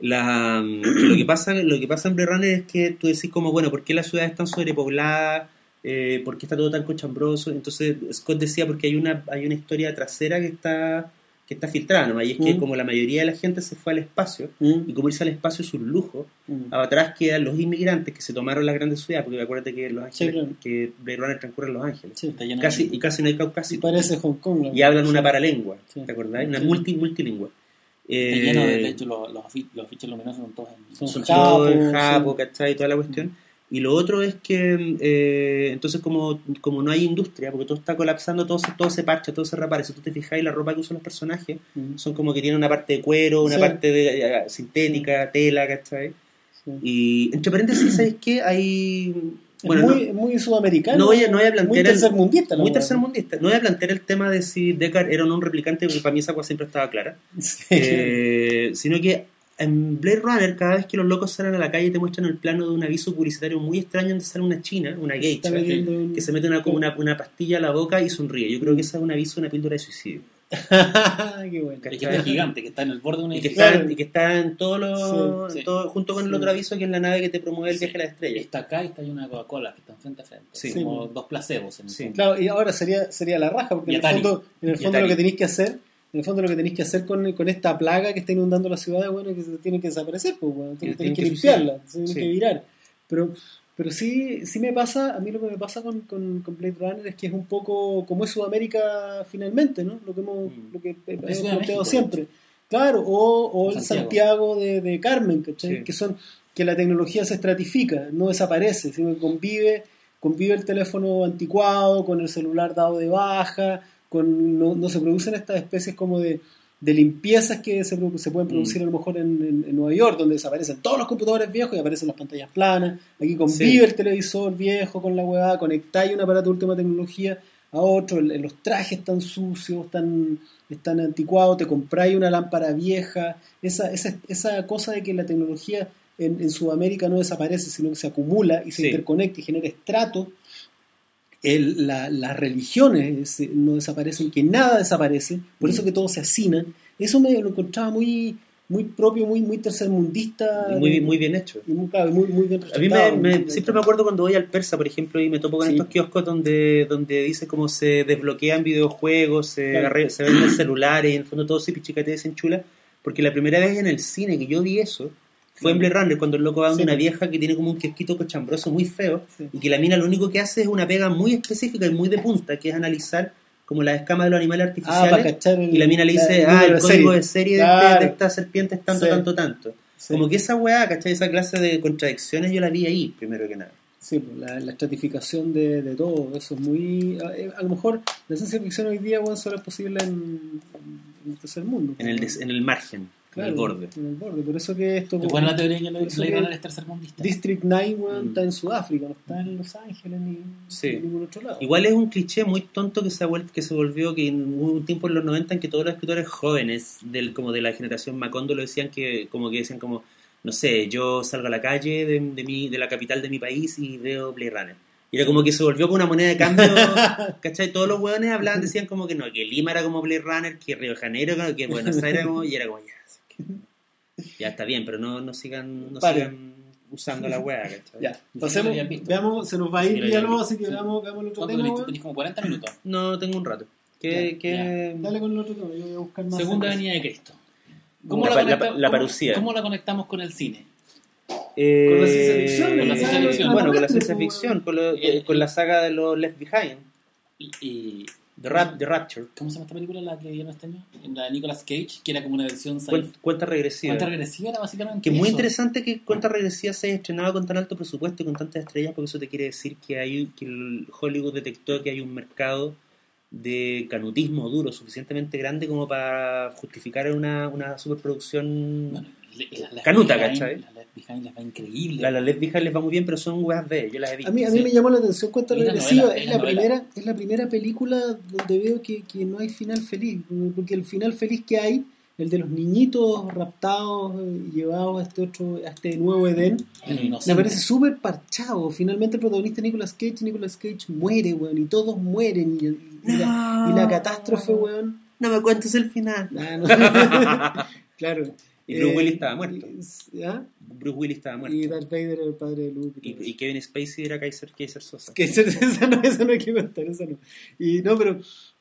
La, lo, que pasa, lo que pasa en Blade Runner es que tú decís como, bueno, ¿por qué la ciudad es tan sobrepobladas? Eh, ¿Por qué está todo tan cochambroso? Entonces Scott decía porque hay una, hay una historia trasera que está, que está filtrada, ¿no? Y es que Mm. como la mayoría de la gente se fue al espacio, Mm. y como irse al espacio es un lujo, Mm. atrás quedan los inmigrantes que se tomaron las grandes ciudades, porque acuérdate que Los Ángeles, Sí, claro. que Runner transcurre en Los Ángeles. Sí. Está lleno de- Casi, y casi no hay Sí, caucásicos. parece Hong Kong. Y hablan verdad. una paralengua, Sí. ¿te acordás? Una Sí. multi, multilingüe. Está Eh, lleno de, de hecho, los, los, los luminosos son todos en... Son son japo, sí. japo, ¿cachai? Toda la cuestión. Y lo otro es que, eh, entonces, como, como no hay industria, porque todo está colapsando, todo se, todo se parcha, todo se repara. Si tú te fijas, la ropa que usan los personajes son como que tienen una parte de cuero, una Sí. parte de eh, sintética, tela, ¿cachai? Sí. Y entre paréntesis, ¿sabes qué? Hay. Es Bueno, muy, no- muy sudamericano. no voy a- no voy a plantear Muy tercermundista. muy tercermundista. No voy a plantear el tema de si Deckard era o no un replicante, porque para mí esa cosa siempre estaba clara. Sí. Eh, sino que en Blade Runner, cada vez que los locos salen a la calle, te muestran el plano de un aviso publicitario muy extraño donde sale una china, una está metiendo en- que se mete una, una, una pastilla a la boca y sonríe. Yo creo que ese es un aviso, una píldora de suicidio. Qué bueno. Que está gigante, que está en el borde de una Y que, está, y que está en todos los. Sí, en todo- junto con el Sí. otro aviso que es la nave que te promueve el Sí. viaje a la estrella. Está acá y está ahí una Coca-Cola que están frente a frente. Sí. Como dos placebos en el Sí. Claro, y ahora sería, sería la raja, porque Y en el fondo, en el fondo lo que tenéis que hacer, en el fondo lo que tenéis que hacer con, con esta plaga que está inundando la ciudad, bueno, es que se tiene que desaparecer, pues bueno, tenéis que que limpiarla, tiene Sí. que virar. Pero, pero sí, sí me pasa, a mí lo que me pasa con, con, con Blade Runner es que es un poco como es Sudamérica finalmente, ¿no? Lo que hemos, Mm. lo que hemos planteado siempre. Claro, o, o O el Santiago. Santiago de, de Carmen, ¿cachai? Sí. Que son que la tecnología se estratifica, no desaparece, sino que convive, convive el teléfono anticuado con el celular dado de baja, con no, no se producen estas especies como de, de limpiezas que se, se pueden producir Mm. a lo mejor en, en- en Nueva York, donde desaparecen todos los computadores viejos y aparecen las pantallas planas. Aquí convive Sí. el televisor viejo con la huevada, conectáis un aparato de última tecnología a otro, el- los trajes están sucios, están, están anticuados, te compráis una lámpara vieja, esa, esa, esa cosa de que la tecnología en, en Sudamérica no desaparece, sino que se acumula y se Sí. interconecta y genera estratos. El- la- las religiones eh, no desaparecen, que nada desaparece, por Mm. eso que todo se hacina. Eso me lo encontraba muy, muy propio, muy, muy tercermundista. Y muy, muy bien hecho. y muy, muy, muy bien A mí me, me- siempre me acuerdo cuando voy al persa, por ejemplo, y me topo con Sí. estos kioscos donde, donde dice cómo se desbloquean videojuegos, se, Claro. se venden celulares, y en el fondo todo se pichicate se enchula. Porque la primera vez en el cine que yo vi eso fue en Blade Runner, cuando el loco va Sí. una vieja que tiene como un kiosquito cochambroso muy feo, y que la mina lo único que hace es una pega muy específica y muy de punta, que es analizar como las escamas de los animales Ah, artificiales. cachar el, y la mina le dice, el ah, el de código serie. de serie de, Claro. este- de esta serpiente es tanto, Sí. tanto, tanto. Sí. Como que esa weá, ¿cachai? Esa clase de contradicciones yo la vi ahí, primero que nada. Sí, pues, la, la estratificación de, de todo, eso es muy... A, eh, a lo mejor la ciencia ficción hoy día bueno, solo es posible en, en el tercer mundo. En el, des- en el margen. En el borde. En el borde. Por eso que esto. Es buena la teoría que Runner es tercermundista. District 9 weón, Mm. está en Sudáfrica, no está en Los Ángeles ni Sí. en ningún otro lado. Igual es un cliché muy tonto que se ha vuelto, que se volvió que en- un tiempo en los 90 en que todos los escritores jóvenes del como de la generación Macondo lo decían que como que decían como no sé, yo salgo a la calle de, de mi, de la capital de mi país y veo Blade Runner. Y era como que se volvió como una moneda de cambio, ¿cachai? Todos los hueones hablaban, decían como que no, que Lima era como Blade Runner, que Río de Janeiro, que Buenos Aires era como, y era como, ya, ya está bien, pero no, no sigan, no Vale. sigan usando la hueá, ¿cachai? Ya, pasemos, veamos, se nos va a ir ya luego, así que sí. veamos, veamos el otro ¿Cuánto tema. tenés? weón. Tenés como 40 minutos. No, tengo un rato. ¿Qué, Ya, qué- Dale con el otro tema, yo voy a buscar más. Segunda antes. Avenida de Cristo. La ¿Cómo la, la- conectamos- la cómo- parucía. ¿Cómo la conectamos con el cine? Eh, Con la ciencia ficción, con la ciencia ficción. Bueno, con la ciencia ficción, con, lo- Eh, con la saga de los Left Behind, Y, y- The, Rap- The Rapture. ¿Cómo se llama esta película la que vieron este año? La de Nicolas Cage, que era como una versión Cuenta regresiva. cuenta regresiva, era básicamente Que es muy eso. interesante que Cuenta Regresiva se haya estrenado con tan alto presupuesto y con tantas estrellas, porque eso te quiere decir que hay que el Hollywood detectó que hay un mercado de canutismo duro suficientemente grande como para justificar una, una superproducción. Bueno, la Canuta, ¿cachai? La Behind les va increíble. La, la Left Behind les va muy bien, pero son weas B, yo las he visto. A mí, a mí Sí. me llamó la atención la Regresiva. es, la novela. primera, es la primera película donde veo que, que no hay final feliz. Porque el final feliz que hay, el de los niñitos raptados eh, y llevados a este otro, a este nuevo Edén, me parece súper parchado. Finalmente el protagonista Nicolas Cage, Nicolas Cage muere, weón, y todos mueren. Y, y la, y la catástrofe, weón. No me cuentes el final. Ah, no. claro. Y Bruce Eh, Willis estaba muerto. ¿ah? Bruce Willis estaba muerto. Y Darth Vader era el padre de Luke. y. Kevin Spacey era Kaiser, Kaiser Sosa. Esa, esa no, esa no hay que contar, esa no. Y no, pero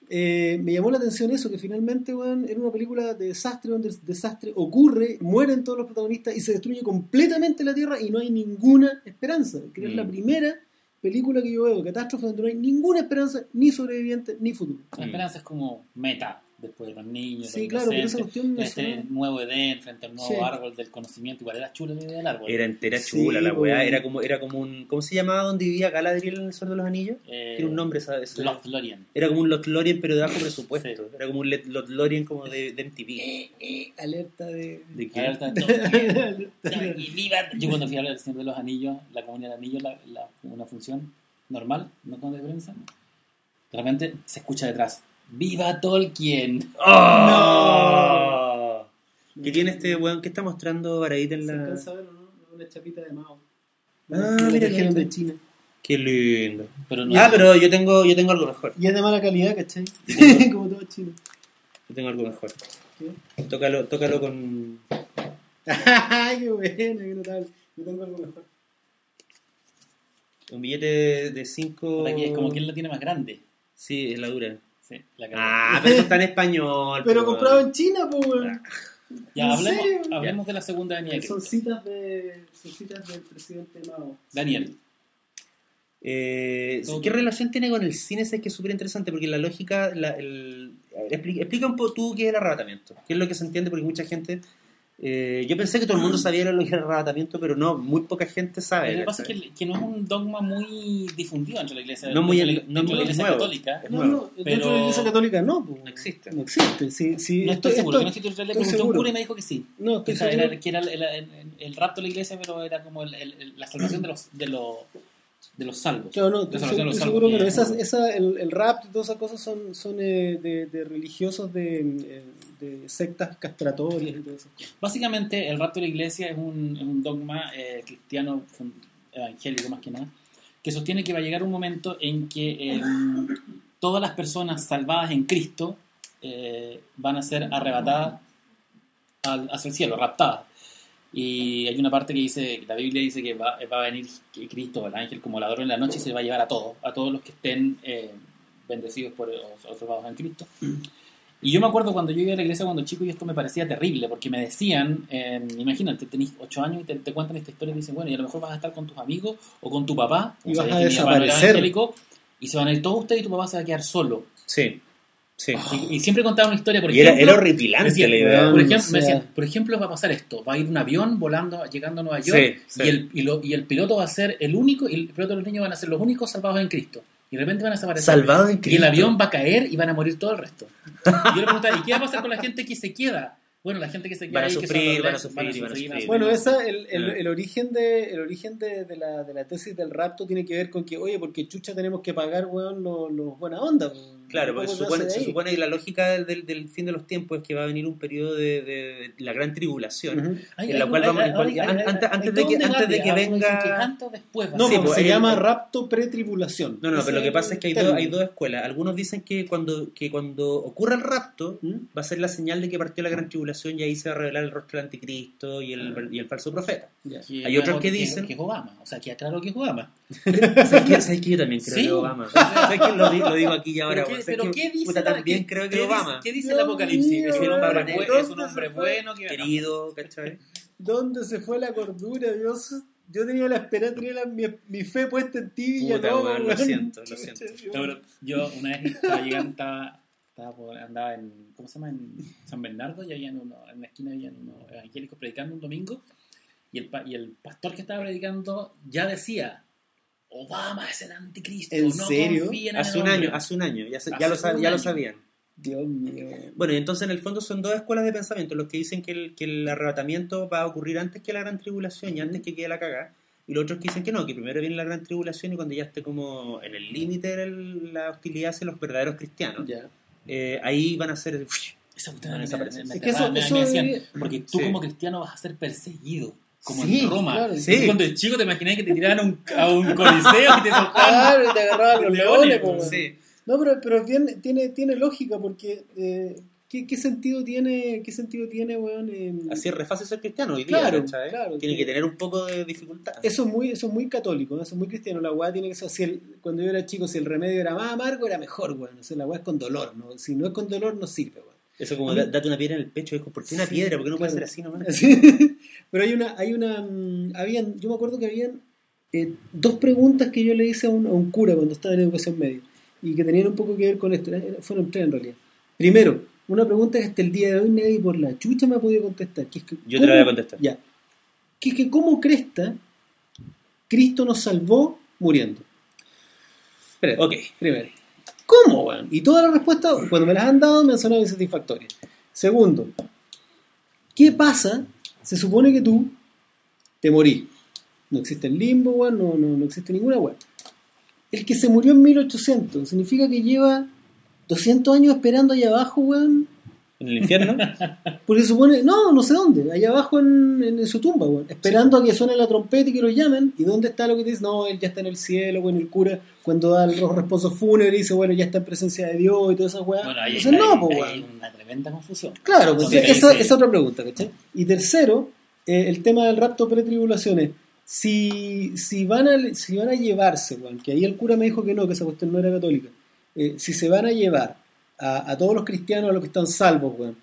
eh, me llamó la atención eso, que finalmente, weón, era una película de desastre donde el desastre ocurre, mueren todos los protagonistas y se destruye completamente la Tierra y no hay ninguna esperanza. Que es la Mm. primera película que yo veo, catástrofe, donde no hay ninguna esperanza, ni sobreviviente, ni futuro. La esperanza es como meta después de los niños. Sí, los claro, pero esa cuestión Este suena- nuevo Edén frente al nuevo Sí. árbol del conocimiento. Igual era chulo la idea del árbol. Era entera Sí, chula la weá. weón. Era como, era como un. ¿Cómo se llamaba donde vivía Galadriel en el Sol de los Anillos? Eh, Tiene un nombre, ¿sabes? Lothlorien. Era como un Lothlorien, pero de bajo presupuesto. Sí. Era como un Lothlorien como de, de MTV. Eh, eh, alerta de... ¿De qué? Alerta de todo. Y viva- Yo cuando fui a ver el Señor de los Anillos, la comunidad de anillos, la, la- una función normal, no con de prensa, de repente se escucha detrás, ¡Viva Tolkien! ¡Oh! ¿Qué tiene este weón? ¿Qué está mostrando Baradita en ¿Se la.? alcanza a ver o no? Una chapita de Mao. Ah, mira, mira. de China. Qué lindo. Pero no, Ah, pero yo tengo, yo tengo algo mejor. Y es de mala calidad, ¿cachai? Como todo chino. Yo tengo algo mejor. ¿Qué? Tócalo, tócalo con. ¡Ay, qué buena, qué notable! Yo tengo algo mejor. Un billete de 5. Aquí es como quién la tiene más grande. Sí, es la dura. Sí, la que- Ah, pero eso está en español. Pero comprado en China, pues. Ya, ¿En hablemos, serio? hablemos de la segunda de Son Cristo. citas, de, son citas del presidente Mao. Daniel. Eh, ¿Qué relación tiene con el cine? Es que es súper interesante porque la lógica. La, el, explica, explica un poco tú qué es el arrebatamiento. ¿Qué es lo que se entiende? Porque mucha gente. Eh, yo pensé que todo el mundo sabía lo que era el arrebatamiento, pero no, muy poca gente sabe. Lo que pasa es que, que no es un dogma muy difundido entre la iglesia, No muy- dentro de la- no dentro de la muy iglesia nuevo. católica. No, nuevo. no, Pero- dentro de la iglesia católica no, pues. No existe. No existe. Sí, sí, No esto- estoy seguro, estoy seguro. Le estoy pregunté a un cura y me dijo que sí. No, estoy Que era, seguro. era- que era el, el- el- el rapto de la iglesia, pero era como el- el- el- la salvación de los, de los, de los salvos. Claro, no, estoy, salvos, seguro, que pero es esas, esa, el, el rap y todas esas cosas son, son eh, de, de religiosos de, eh, de sectas castratorias y todo eso. Básicamente, el rapto de la iglesia es un, es un dogma eh, cristiano evangélico más que nada, que sostiene que va a llegar un momento en que eh, todas las personas salvadas en Cristo eh, van a ser arrebatadas al- hacia el cielo, raptadas. Y hay una parte que dice, la Biblia dice que va, va a venir Cristo, el ángel, como ladrón en la noche y se va a llevar a todos, a todos los que estén eh, bendecidos por o, salvados en Cristo. Y yo me acuerdo cuando yo iba a la iglesia cuando chico y esto me parecía terrible, porque me decían, eh, imagínate, tenés 8 años y te, te cuentan esta historia y dicen, bueno, y a lo mejor vas a estar con tus amigos o con tu papá, Y vas a desaparecer. y se van a ir todos ustedes y tu papá se va a quedar solo. Sí, sí. Y, y siempre contaba una historia, por y era, ejemplo... era horripilante decía, la idea. por, ejemplo, sea- me decían, por ejemplo, va a pasar esto, va a ir un avión volando, llegando a Nueva York, Sí, sí. Y, el, y, lo- y el piloto va a ser el único, y el piloto de los niños van a ser los únicos salvados en Cristo. Y de repente van a desaparecer. Salvado en Y el Cristo. avión va a caer y van a morir todo el resto. Y yo le preguntaba, ¿y qué va a pasar con la gente que se queda? Bueno, la gente que se queda Van a sufrir, van a sufrir y van a sufrir. Bueno, esa, el, el, Ah. el origen de el origen de, de la, de la tesis del rapto tiene que ver con que, oye, porque chucha tenemos que pagar, weón, los, los buena onda. weón. Claro, porque supone, se supone que la lógica del, del- fin de los tiempos es que va a venir un periodo de, de- de la gran tribulación. En la cual vamos- antes- de que- antes de que venga- que antes o después. No. Sí, pues, se el- llama rapto pretribulación. No, no, Ese pero lo que pasa es que hay, dos, término. hay dos escuelas. Algunos dicen que cuando, que cuando ocurra el rapto ¿Mm? va a ser la señal de que partió la gran tribulación y ahí se va a revelar el rostro del anticristo y el, y el falso profeta. Que- Hay otros que dicen- que es Obama. O sea, que aclaro que es Obama. ¿Sabes qué? Yo también creo Sí. que Obama. ¿Sabes di- lo digo aquí y ahora. ¿Pero qué, dice? Puta, la- también qué- creo que qué dice- Obama. ¿Qué dice el apocalipsis? mío, es un hombre, ¿dónde bue- es un hombre bueno que Querido, ¿cachai? ¿Dónde se fue la cordura? Dios, yo tenía la esperanza, tenía la- mi, mi fe puesta en ti, Puta, Villalobos, weón, lo weón. siento, lo siento. No, pero yo una vez estaba llegando, estaba, estaba por- andaba en, ¿cómo se llama? En San Bernardo y habían uno, en la esquina habían unos evangélicos predicando un domingo y el, y el pastor que estaba predicando ya decía, Obama es el anticristo, ¿En no serio? en Hace el un hombre". año, hace un año. Ya, se- ya lo, sab- un ya lo año. sabían. Dios mío. Bueno, y entonces en el fondo son dos escuelas de pensamiento, los que dicen que el, que el arrebatamiento va a ocurrir antes que la gran tribulación y antes que quede la cagada, y los otros que dicen que no, que primero viene la gran tribulación y cuando ya esté como en el límite de la hostilidad hacia los verdaderos cristianos, Ya. eh, ahí van a ser... Esa cuestión Van a desaparecer. me- me Es que eso- decían, porque tú Sí. como cristiano vas a ser perseguido, como Sí, en Roma. claro. Sí. Cuando eres chico te imaginas que te tiraran a un, a un coliseo y te soltaban. Claro, y te agarraban los Leones, leones, pues. Sí. No, pero, pero bien, tiene, tiene lógica porque eh, ¿qué, qué sentido tiene, qué sentido tiene, weón? Eh, Así es re fácil ser cristiano hoy día, Claro, claro, Tiene que tener un poco de dificultad. Eso es muy, eso es muy católico, ¿no? eso es muy cristiano. La weá tiene que ser, si el- cuando yo era chico, si el remedio era más amargo, era mejor, weón. O sea, la weá es con dolor, ¿no? Si no es con dolor, no sirve, weón. Eso como da- date una piedra en el pecho, como, ¿por qué una Sí, piedra? ¿Por qué no puede ser así nomás? Sí. Pero hay una, hay una, mm, habían, yo me acuerdo que habían eh, dos preguntas que yo le hice a un, a un cura cuando estaba en educación media y que tenían un poco que ver con esto. Fueron tres en realidad. Primero, una pregunta que hasta el día de hoy nadie por la chucha me ha podido contestar. Que es que, Yo te la voy a contestar. Ya. Que es que cómo cresta Cristo nos salvó muriendo. Espérate. Ok. Primero, ¿cómo, weón? Y todas las respuestas, cuando me las han dado, me han sonado insatisfactorias. Segundo, ¿qué pasa? Se supone que tú te morís. No existe el limbo, weón, no, no, no existe ninguna weón. El que se murió en 1800, ¿significa que lleva 200 años esperando allá abajo, weón? ¿En el infierno? Porque se supone, no, no sé dónde, allá abajo en, en- en su tumba, weón, esperando a que suene la trompeta y que lo llamen. ¿Y dónde está lo que te dice? No, él ya está en el cielo, bueno, el cura cuando da los responsos fúnebres dice, bueno, ya está en presencia de Dios y todas esas weas. Bueno, ahí, Entonces, no, pues, hay una tremenda confusión. Claro, pues, Entonces, esa, es otra pregunta, ¿cachai? Y tercero, eh, el tema del rapto pretribulaciones. Si, si, van a, si van a llevarse, weón, que ahí el cura me dijo que no, que esa cuestión no era católica, eh, si se van a llevar a, a todos los cristianos a los que están salvos, weón,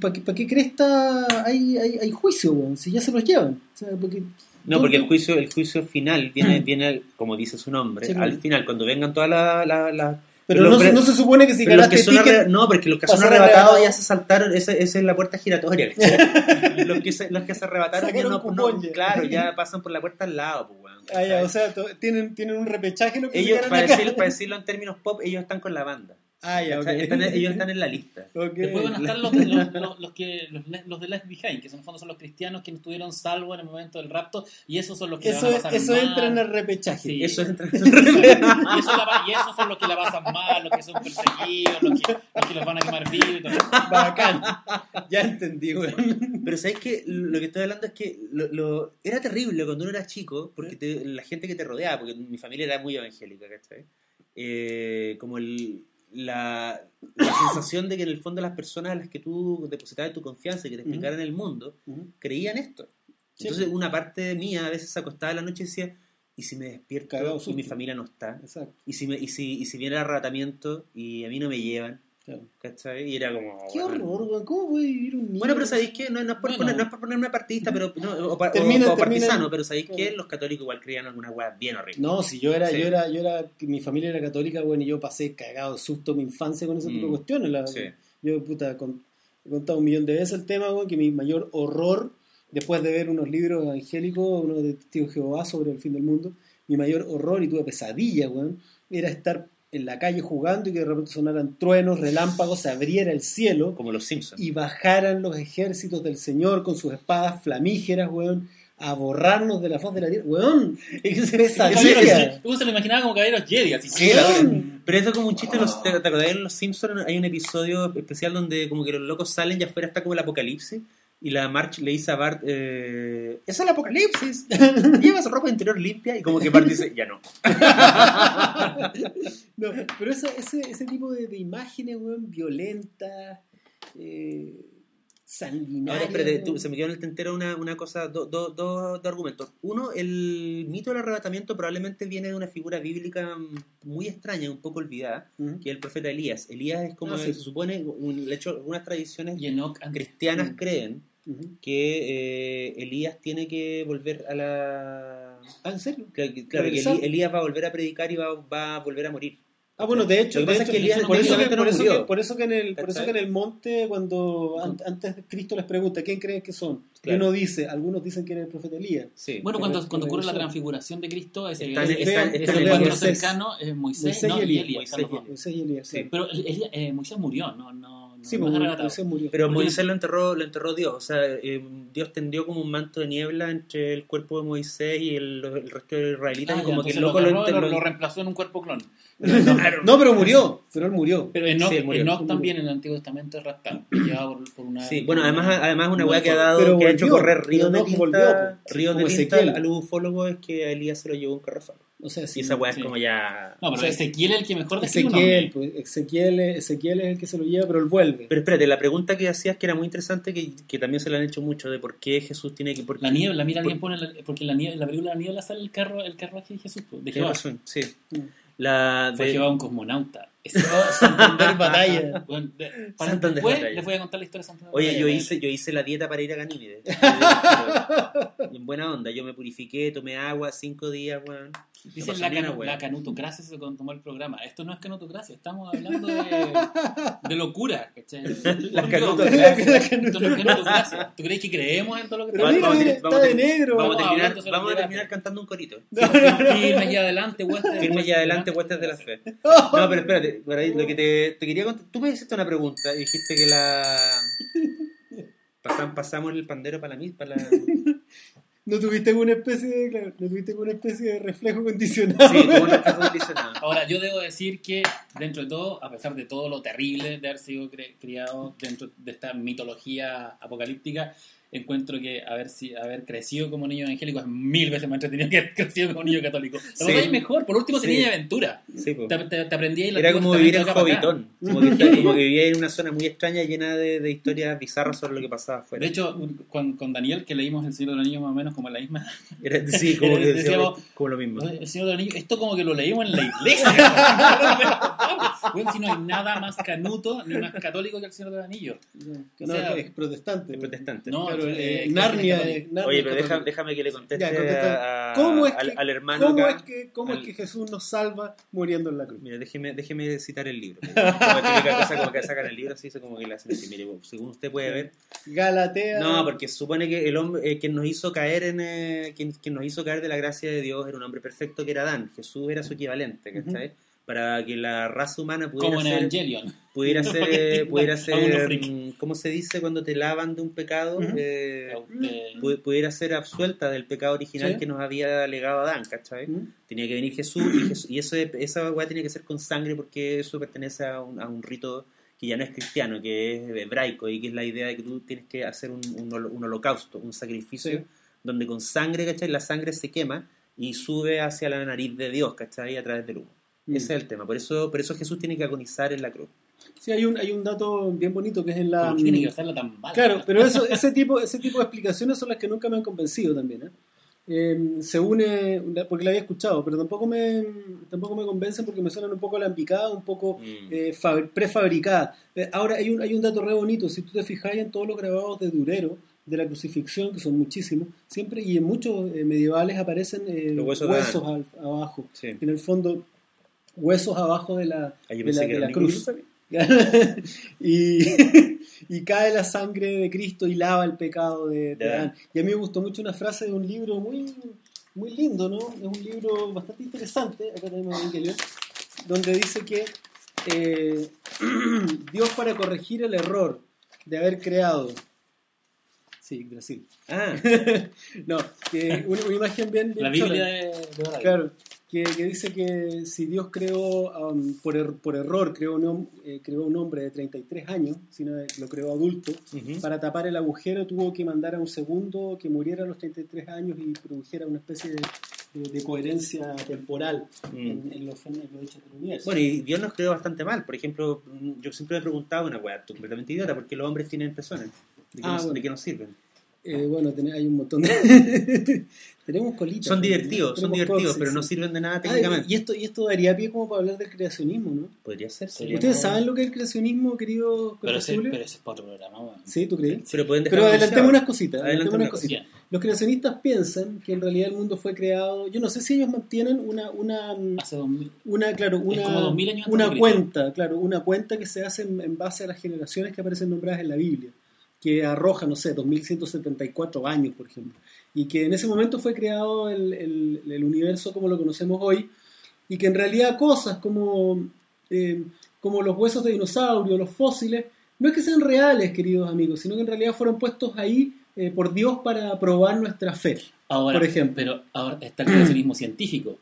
¿para qué, pa' qué cresta hay, hay, hay juicio, weón? Si ya se los llevan. O sea, porque, No, porque el juicio, el juicio final viene, viene como dice su nombre, Sí, al final, cuando vengan todas las... las- las- Pero no, se- pre- no se supone que si que ganaste son ticket... arre- no, porque los que son arrebatados arrebatado. ya se saltaron, esa, esa es la puerta giratoria. los, que se, los que se arrebataron ya no, no- claro, ya pasan por la puerta al lado, pues, weón, Ah, ya, o sea, tienen, tienen un repechaje lo que se ellos, ganan para, decir- para decirlo en términos pop, ellos están con la banda. Ah, ya, ok. ¿cachai? Están- ellos están en la lista. Después van a estar los, los, los- los que, los, le- los de Left Behind, que en el fondo son los cristianos que estuvieron salvos en el momento del rapto, y esos son los que Eso, la van a pasar eso mal. entra en el repechaje. Sí. Eso es entre... y, eso la y esos son los que la pasan mal, los que son perseguidos, los que, los que los van a quemar vivos y todo. Bacán. Ya entendí, weón. Pero sabes que lo que estoy hablando es que lo, lo- era terrible cuando uno era chico, porque te- la gente que te rodeaba, porque mi familia era muy evangélica, ¿cachai? Eh, como el- la, la sensación de que en el fondo las personas a las que tú depositabas tu confianza y que te explicaran el mundo, creían esto. Sí. Entonces una parte mía a veces se acostaba en la noche y decía, ¿y si me despierto Cagado y mi familia no está? Exacto. ¿Y si, me, y, si, y si viene el arrebatamiento y a mí no me llevan? Claro. ¿Cachai? Y era como... Qué bueno. horror, weón. ¿Cómo puede vivir un niño? Bueno, pero sabéis que no, no es por Bueno. poner, no es por ponerme partidista, pero no, o, pa- Termina- o partisano, termina- pero sabéis que los católicos igual creían algunas weas bien horribles. No, si yo era, Sí. yo era, yo era, mi familia era católica, bueno, y yo pasé cagado de susto mi infancia con ese tipo de Mm. cuestiones. la- Sí. Yo, puta, con- he contado un millón de veces el tema, weón, que mi mayor horror, después de ver unos libros evangélicos, uno de Testigo de Jehová sobre el fin del mundo, mi mayor horror, y tuve pesadilla, weón, era estar en la calle jugando y que de repente sonaran truenos, relámpagos, se abriera el cielo Como los Simpsons. y bajaran los ejércitos del Señor con sus espadas flamígeras, weón, a borrarnos de la faz de la tierra. Weón, es pesadilla. Tú se lo imaginaba como caballeros Jedi, así. Sí, pero eso es como un chiste, los, ¿te, te acordás en Los Simpsons hay un episodio especial donde como que los locos salen y afuera está como el apocalipsis y la March le dice a Bart, eh, es el apocalipsis, llevas ropa interior limpia y como que Bart dice, ya no. No, pero eso- ese, ese tipo de, de imágenes, weón, violentas, eh, sanguinarias. Ahora, espérate, tú- se me quedó en el tentero una, una cosa, do- do- do- dos argumentos. Uno, el mito del arrebatamiento probablemente viene de una figura bíblica mm, muy extraña, un poco olvidada, Ujú. que es el profeta Elías. Elías es como Ah, sí. se supone, un- de hecho, algunas tradiciones Y cristianas Mm. Creen Ujú. que eh, Elías tiene que volver a la... Ah, ¿en serio? Claro, que, claro, que Elías va a volver a predicar y va, va a volver a morir. Ah, bueno, de hecho, de pasa es hecho, que Elías por, eso que, técnicamente no por, eso murió. que, por eso que en el, por eso que en el monte, cuando an- antes Cristo les pregunta quién creen que son, Claro. uno dice, algunos dicen que era el profeta Elías. Sí. Bueno, cuando, cuando ocurre la transfiguración de Cristo, están en encuentro cercano es Moisés, Moisés no, y Elías. Moisés y dos. Moisés y Elías. Sí. Pero Elías- eh, Moisés murió, no, no, no Sí, no pues, arrebatado. Moisés murió. Pero Moisés lo enterró, lo enterró Dios. O sea, eh, Dios tendió como un manto de niebla entre el cuerpo de Moisés y el, el resto de los israelitas. Ah, y ya, como que entonces el loco lo, y lo, enterró. lo reemplazó en un cuerpo clon. No, pero murió, pero él murió. Pero Enoch, Sí, murió. Enoch también en el Antiguo Testamento es raptado. Llevado por, por una. Sí, bueno, además, una- además una un weá que ha dado, que ha hecho volvió, correr ríos de no tinta, volvió, ríos de tinta Ezequiel. al ufólogo es que a Elías se lo llevó un carrafal. O sea, Y sí, esa weá sí. es como ya... No, pero o sea, Ezequiel es el que mejor describe Ezequiel, pues, Ezequiel, Ezequiel es el que se lo lleva, pero él vuelve. Pero espérate, la pregunta que hacías que era muy interesante, que, que también se le han hecho mucho, de por qué Jesús tiene que... Por La niebla, mira, por- alguien pone. la- porque la niebla, en la película La niebla sale el carro el carruaje de Jesús, pues, de Jehová. razón, sí. Mm. La Fue de- Jehová un cosmonauta. Santander Batalla. Bueno, de- para Santander después Batalla. les voy a contar la historia de Santander Oye, Batalla, yo hice, yo hice la dieta para ir a Ganímedes. Y en buena onda, yo me purifiqué, tomé agua cinco días, weón. Dicen la, canu- la canutocracia se tomó el programa. Esto no es canutocracia, estamos hablando de, de locura. ¿cachai? La canutocracia. ¿Tú crees que creemos en todo lo que Pero Vamos- mira, vamos está a de negro. Vamos a terminar, vamos a terminar cantando un corito. Firmes y adelante, huestes. Firme y adelante, huestes de la fe. No, pero espérate, por ahí, lo que te, te quería contar. Tú me hiciste una pregunta y dijiste que la. Pasam- pasamos el pandero para la misma. Para la... No tuviste una especie de, claro, no tuviste una especie de reflejo condicionado. Sí, un reflejo condicionado. Ahora, yo debo decir que, dentro de todo, a pesar de todo lo terrible de haber sido cre- criado dentro de esta mitología apocalíptica, encuentro que haber, si, haber crecido como niño evangélico es mil veces más entretenido que haber crecido como niño católico. Lo Sí. mejor, por último Sí. tenía aventura. Sí. Te, te, te aprendí Era como vivir en. Hobbiton. Como que, está- como que vivía en una zona muy extraña llena de, de historias bizarras sobre lo que pasaba afuera. De hecho, con, con Daniel, que leímos El Señor de los Anillos más o menos como en la misma... Era- sí, como que Decíamos- decíamos, como lo mismo. El Señor de los Anillos, esto como que lo leímos en la iglesia. Bueno, si no hay nada más canuto ni más católico que El Señor de los Anillos. No, sea, es protestante. Es protestante. No, Claro, eh, eh, Narnia, Narnia Oye, pero deja- déjame que le conteste Ya, a- ¿Cómo es al, que- al hermano ¿Cómo, acá. es que, cómo al- es que Jesús nos salva muriendo en la cruz? Mira, déjeme, déjeme citar el libro. Como típica cosa como que sacan el libro así, como que le hacen así. Mire, según usted puede ver. Galatea. No, porque supone que el hombre eh, quien nos hizo caer en eh, quien, quien nos hizo caer de la gracia de Dios era un hombre perfecto que era Adán. Jesús era su equivalente, ¿cachai? Para que la raza humana pudiera Como en ser, Evangelion. pudiera ser, eh, pudiera ser, mm, ¿cómo se dice cuando te lavan de un pecado? Eh, Eh, pu- pudiera ser absuelta del pecado original Sí. que nos había legado Adán, ¿cachai? ¿Mm? Tenía que venir Jesús y, Jesús- y eso, esa weá tiene que ser con sangre porque eso pertenece a un, a un rito que ya no es cristiano, que es hebraico y que es la idea de que tú tienes que hacer un, un holo- un holocausto, un sacrificio, Sí. donde con sangre, ¿cachai? La sangre se quema y sube hacia la nariz de Dios, ¿cachai? A través del humo. Mm. Ese es el tema. Por eso, por eso Jesús tiene que agonizar en la cruz. Sí, hay un, hay un dato bien bonito que es en la. ¿Por qué tiene que hacerla tan mal? Claro, pero eso, ese, tipo, ese tipo de explicaciones son las que nunca me han convencido también. ¿eh? Eh, se une, porque la había escuchado, pero tampoco me, tampoco me convencen porque me suenan un poco alambicadas, un poco Mm. eh, fabri- prefabricadas. Eh, ahora, hay un, hay un dato re bonito, si tú te fijas en todos los grabados de Durero, de la crucifixión, que son muchísimos, siempre y en muchos eh, medievales aparecen eh, Los huesos huesos al- abajo. Sí. En el fondo, huesos abajo de la, de la, de cruz. Y, y cae la sangre de Cristo y lava el pecado de, de. Adán. Y a mí me gustó mucho una frase de un libro muy, muy lindo, ¿no? Es un libro bastante interesante. Acá tenemos el Evangelion. donde dice que eh, Dios para corregir el error de haber creado. Sí, Brasil. Ah, No, que una, una imagen bien, bien La. Biblia de, de. Claro, que, que dice que si Dios creó, um, por, er- por error, creó un, eh, creó un hombre de 33 años, sino lo creó adulto, Ujú. para tapar el agujero tuvo que mandar a un segundo que muriera a los 33 años y produjera una especie de, de- de coherencia temporal Mm. en, en los, en los hechos del universo. Bueno, y Dios nos creó bastante mal. Por ejemplo, yo siempre me he preguntado una weá completamente idiota, ¿por qué los hombres tienen pezones? ¿De qué, Ah, nos, bueno. de qué nos sirven? Eh, bueno, ten- hay un montón de... Tenemos colitas. Son ¿no? divertidos, son divertidos, coxis, pero no sirven de nada Ah, técnicamente. y, esto, y esto daría pie como para hablar del creacionismo, ¿no? Podría ser, ¿Ustedes no. saben lo que es el creacionismo, querido Pero ese, Julio? pero ese es para otro programa. Sí, ¿tú crees? Pero pueden dejar Pero adelantemos unas cositas. Adelantemos unas cosa. cositas. Los creacionistas piensan que en realidad el mundo fue creado. Yo no sé si ellos mantienen una, una, Hace dos mil- una claro, una, como 2000 años antes una cuenta, claro, una cuenta que se hace en, en base a las generaciones que aparecen nombradas en la Biblia, que arroja, no sé, 2174 años, por ejemplo, y que en ese momento fue creado el, el- el universo como lo conocemos hoy, y que en realidad cosas como, eh, como los huesos de dinosaurio, los fósiles, no es que sean reales, queridos amigos, sino que en realidad fueron puestos ahí eh, por Dios para probar nuestra fe. Ahora, Por ejemplo. Pero ahora está el creacionismo científico,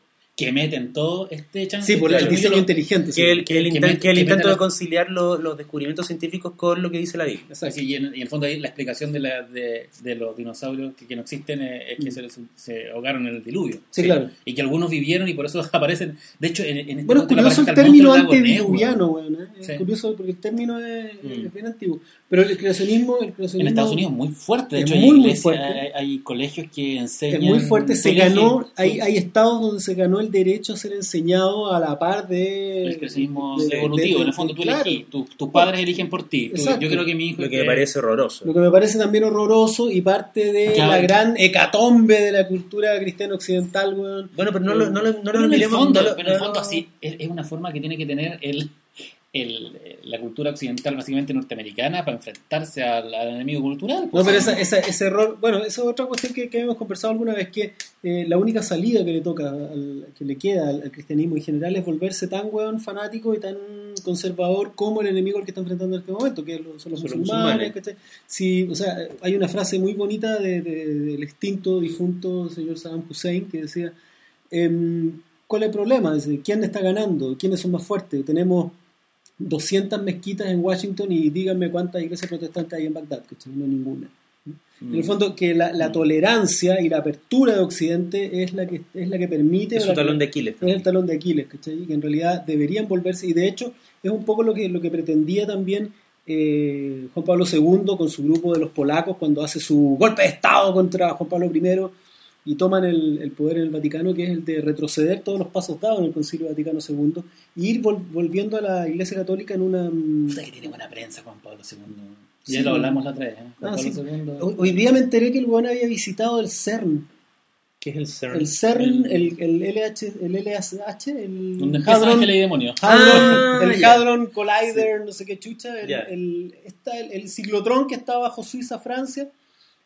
que meten todo este chance. Sí, por este el diseño capítulo- inteligente. sí. Que el, que el, Que inten- met- que el intento de la- conciliar lo- los descubrimientos científicos con lo que dice la Biblia. Exacto. Sí, y, en, y en el fondo ahí la explicación de, la, de, de los dinosaurios que, que no existen es, es que se, se ahogaron en el diluvio. Mm. Sí, claro. Y que algunos vivieron y por eso aparecen. De hecho, en, en este Bueno, es curioso el término antediluviano, weón. weón, ¿eh? Es Sí. curioso porque el término es, Mm. es bien antiguo. Pero el creacionismo, el creacionismo En Estados Unidos muy fuerte. De Es hecho, hay, muy, muy iglesias, fuerte. hay, hay colegios que es enseñan. muy fuerte. Se ganó, hay, hay estados donde se ganó el derecho a ser enseñado a la par de. El de- de- evolutivo. de- en el fondo tú claro. elegís. tu- tus padres eligen por ti. Tú- yo creo que mi hijo. Lo que que- me parece horroroso. Lo que me parece también horroroso y parte de la gran hecatombe de la cultura cristiana occidental, weón. Bueno, pero no lo, no lo, no lo Pero en el fondo, no pero en el no fondo así, es, es una forma que tiene que tener el, el, la cultura occidental, básicamente norteamericana, para enfrentarse al, al enemigo cultural. No, pues. pero esa, esa- ese error, bueno, esa es otra cuestión que, que hemos conversado alguna vez, que eh, la única salida que le toca, al, que le queda al, al cristianismo en general es volverse tan weón fanático y tan conservador como el enemigo al que está enfrentando en este momento, que son los musulmanes. musulmanes. Sí, o sea, hay una frase muy bonita de- de- del extinto, difunto señor Saddam Hussein que decía, em, ¿cuál es el problema? Dice, ¿quién está ganando? ¿Quiénes son más fuertes? Tenemos 200 mezquitas en Washington y díganme cuántas iglesias protestantes hay en Bagdad, ¿cachai? No ninguna. En el fondo, que la, la Mm. tolerancia y la apertura de Occidente es la que, es la que permite... Es que- talón de Aquiles. es el talón de Aquiles, ¿cachai? Que en realidad deberían volverse, y de hecho es un poco lo que, lo que pretendía también eh, Juan Pablo II con su grupo de los polacos cuando hace su golpe de Estado contra Juan Pablo I y toman el, el poder en el Vaticano, que es el de retroceder todos los pasos dados en el Concilio Vaticano II e ir vol- volviendo a la Iglesia Católica en una... mm, Puta que tiene buena prensa Juan Pablo II. Sí. Ya lo hablamos la otra vez. ¿eh? Ah, sí. II. Hoy, hoy día me enteré que el weón había visitado el CERN. ¿Qué es el CERN? El CERN, El- el, el LH, el LHH, el Donde Hadron- y demonios. Hadron- Ah, el ya. Hadron Collider, no sé qué chucha, el, el, está el, el ciclotrón que está bajo Suiza, Francia,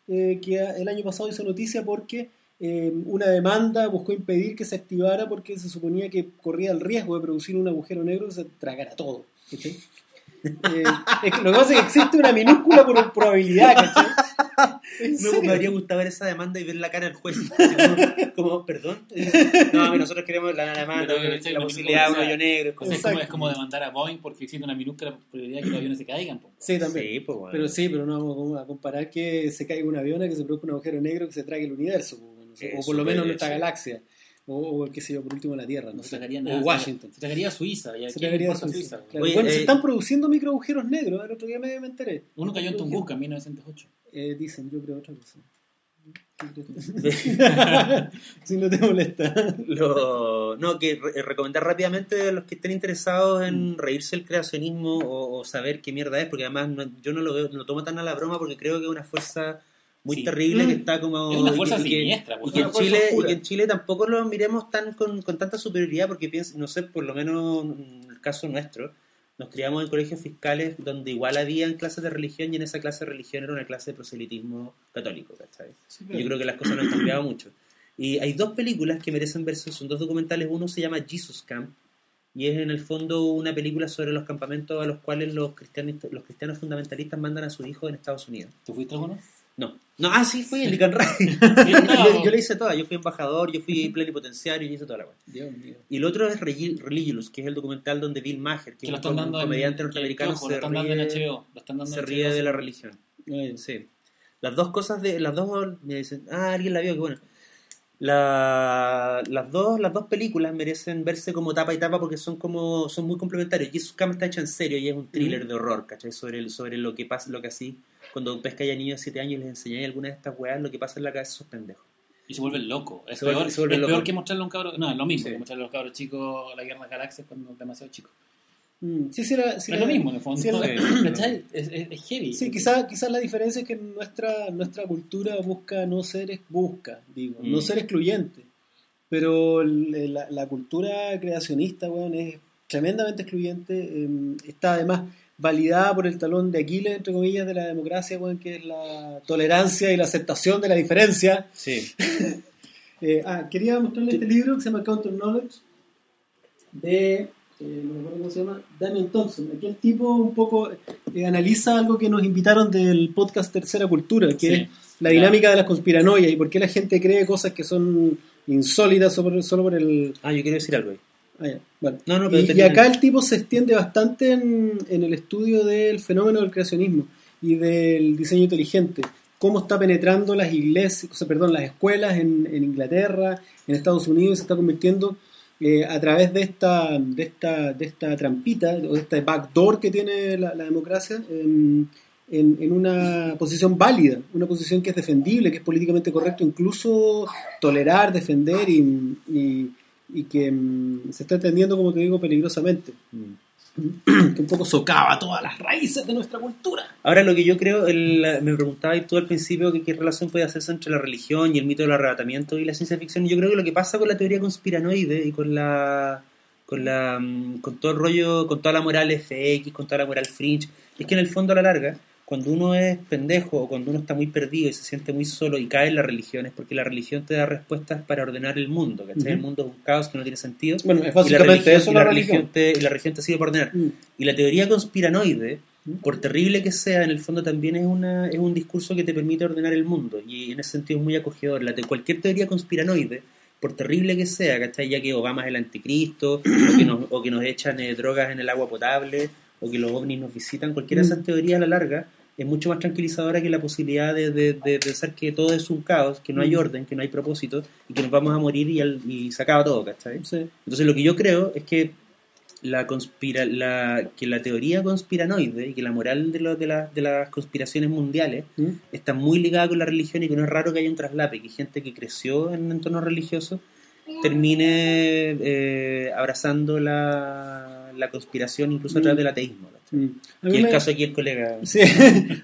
eh, que el año pasado hizo noticia porque eh, una demanda buscó impedir que se activara porque se suponía que corría el riesgo de producir un agujero negro que se tragara todo. ¿cachai? Eh, es que lo que pasa es que existe una minúscula por- probabilidad, ¿cachai? ¿En Me, habría gustado ver esa demanda y ver la cara del juez. Como, como, perdón. No, a mí nosotros queremos la demanda, la Lo posibilidad de un hoyo negro. Es, como, Exacto. es como demandar a Boeing porque existe una minúscula probabilidad de que los aviones se caigan. po. Sí, también. Sí, pues bueno. Pero sí, pero no vamos a comparar que se caiga un avión a que se produzca un agujero negro que se trague el universo, pues, o por lo menos nuestra galaxia, o, o qué sé yo, por último la Tierra, no No se sé, o. Washington. Se tragaría Suiza. ¿Y a Se tragaría Suiza, Suiza? claro. Oye, bueno, se eh, están produciendo microagujeros negros, el otro día me, me enteré. Uno cayó en Tunguska en 1908. Eh, dicen, yo creo otra cosa. si no te molesta. Lo- no, que re- recomendar rápidamente a los que estén interesados en reírse del creacionismo o, o saber qué mierda es, porque además no- yo no lo veo, no lo tomo tan a la broma porque creo que es una fuerza muy Sí. terrible Mm. que está como... Es una y que- fuerza y que- siniestra. Y que, en Una fuerza Chile, y que en Chile tampoco lo miremos tan con, con tanta superioridad porque pienso, no sé, por lo menos en el caso nuestro, nos criamos en colegios fiscales donde igual había clases de religión y en esa clase de religión era una clase de proselitismo católico, ¿cachai? Y Yo creo que las cosas no han cambiado mucho. Y hay dos películas que merecen verse, son dos documentales. Uno se llama Jesus Camp y es en el fondo una película sobre los campamentos a los cuales los cristianos, los cristianos fundamentalistas mandan a sus hijos en Estados Unidos. ¿Tú fuiste a uno? No. No, ah, sí, fui en Lican Ray. Yo, yo le hice toda, yo fui embajador, yo fui plenipotenciario, yo hice toda la. Dios mío. Y el otro es Religious, que es el documental donde Bill Maher, que es un, comediante norteamericano, ojo, se, ríe, HBO. Se de la religión. Sí. Las dos cosas de. Las dos. Me dicen. Ah, alguien la vio, que bueno. La- las, dos, las dos películas merecen verse como tapa y tapa porque son como son muy complementarios. Jesus Cam está hecho en serio y es un thriller de horror, ¿cachai? Sobre, el- sobre lo que pasa, lo que así, cuando pesca a niños de 7 años y les enseñáis algunas de estas weas, lo que pasa en la cabeza de esos pendejos. Y se vuelven locos. Es, Se vuelve- peor, se vuelve es loco. peor que mostrarle a un cabro. No, es lo mismo Sí. que mostrarle a los cabros chicos la guerra de las galaxias cuando es demasiado chico. Mm, Sí, sí, era- sí es lo mismo en el fondo. Es, es, es heavy. Sí, quizás quizás la diferencia es que nuestra, nuestra cultura busca no ser, busca, digo, Mm. no ser excluyente. Pero la, la cultura creacionista, weón, es tremendamente excluyente. eh, está además validada por el talón de Aquiles, entre comillas, de la democracia, que es la tolerancia y la aceptación de la diferencia. Sí. Eh, ah, quería mostrarle este libro que se llama Counter Knowledge de, eh, no me acuerdo cómo se llama, Daniel Thompson. Aquí el tipo un poco eh, analiza algo que nos invitaron del podcast Tercera Cultura, que Sí, es la dinámica de las conspiranoias y por qué la gente cree cosas que son insólitas solo por, solo por el... Ah, yo quiero decir algo ahí. Ah, ya, bueno. No, no, pero Y, acá el tipo se extiende bastante en, en el estudio del fenómeno del creacionismo y del diseño inteligente. Cómo está penetrando las iglesias, o sea, perdón, las escuelas en, en Inglaterra, en Estados Unidos, y se está convirtiendo eh, a través de esta, de esta, de esta trampita, o de este backdoor que tiene la, la democracia, em, en, en una posición válida, una posición que es defendible, que es políticamente correcto, incluso tolerar, defender y, y- y que mm, se está entendiendo, como te digo, peligrosamente. Mm. que un poco socava todas las raíces de nuestra cultura. Ahora lo que yo creo, el- me preguntabas tú al principio que qué relación puede hacerse entre la religión y el mito del arrebatamiento y la ciencia ficción. Yo creo que lo que pasa con la teoría conspiranoide y con la con la mm, con todo el rollo, con toda la moral FX, con toda la moral fringe, es que en el fondo a la larga, cuando uno es pendejo o cuando uno está muy perdido y se siente muy solo y cae en la religión, es porque la religión te da respuestas para ordenar el mundo, ¿cachai? Ujú. El mundo es un caos que no tiene sentido. Bueno, es y la básicamente religión, eso y la la religión. religión te, y la religión te sirve para ordenar. Mm. Y la teoría conspiranoide, por terrible que sea, en el fondo también es, una, es un discurso que te permite ordenar el mundo. Y en ese sentido es muy acogedor. La te- cualquier teoría conspiranoide, por terrible que sea, ¿cachai? Ya que Obama es el anticristo, o que nos, o que nos echan eh, drogas en el agua potable, o que los ovnis nos visitan, cualquiera de esas Mm. teorías a la larga es mucho más tranquilizadora que la posibilidad de, de- de pensar que todo es un caos, que no hay Mm. orden, que no hay propósito, y que nos vamos a morir y, al- y se acaba todo, ¿cachai? Sí. Entonces lo que yo creo es que la conspira, la, que la teoría conspiranoide y que la moral de, lo- de, la- de las conspiraciones mundiales Mm. está muy ligada con la religión y que no es raro que haya un traslape, que gente que creció en entornos religiosos termine eh, abrazando la, la conspiración incluso a través Mm. del ateísmo. Mm. A Y el me- caso aquí el colega... Sí,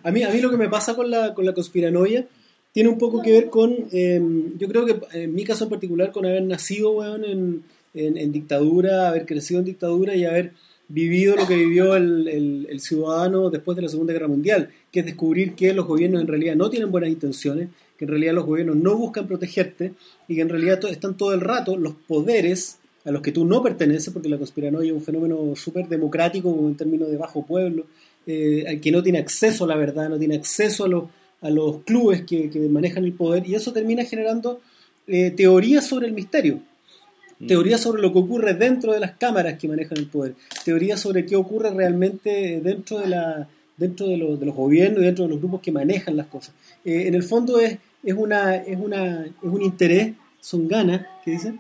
a mí, a mí lo que me pasa con la, con la conspiranoia tiene un poco que ver con, eh, yo creo que en mi caso en particular, con haber nacido, weón, en, en- en dictadura, haber crecido en dictadura y haber vivido lo que vivió el, el- el ciudadano después de la Segunda Guerra Mundial, que es descubrir que los gobiernos en realidad no tienen buenas intenciones, que en realidad los gobiernos no buscan protegerte y que en realidad to- están todo el rato los poderes a los que tú no perteneces, porque la conspiranoia es un fenómeno súper democrático en términos de bajo pueblo, eh, que no tiene acceso a la verdad, no tiene acceso a los, a los clubes que, que manejan el poder, y eso termina generando eh, teorías sobre el misterio, Mm. teorías sobre lo que ocurre dentro de las cámaras que manejan el poder, teorías sobre qué ocurre realmente dentro de la dentro de, los- de los gobiernos y dentro de los grupos que manejan las cosas. Eh, en el fondo es, es una es una es un interés, son ganas, ¿qué dicen?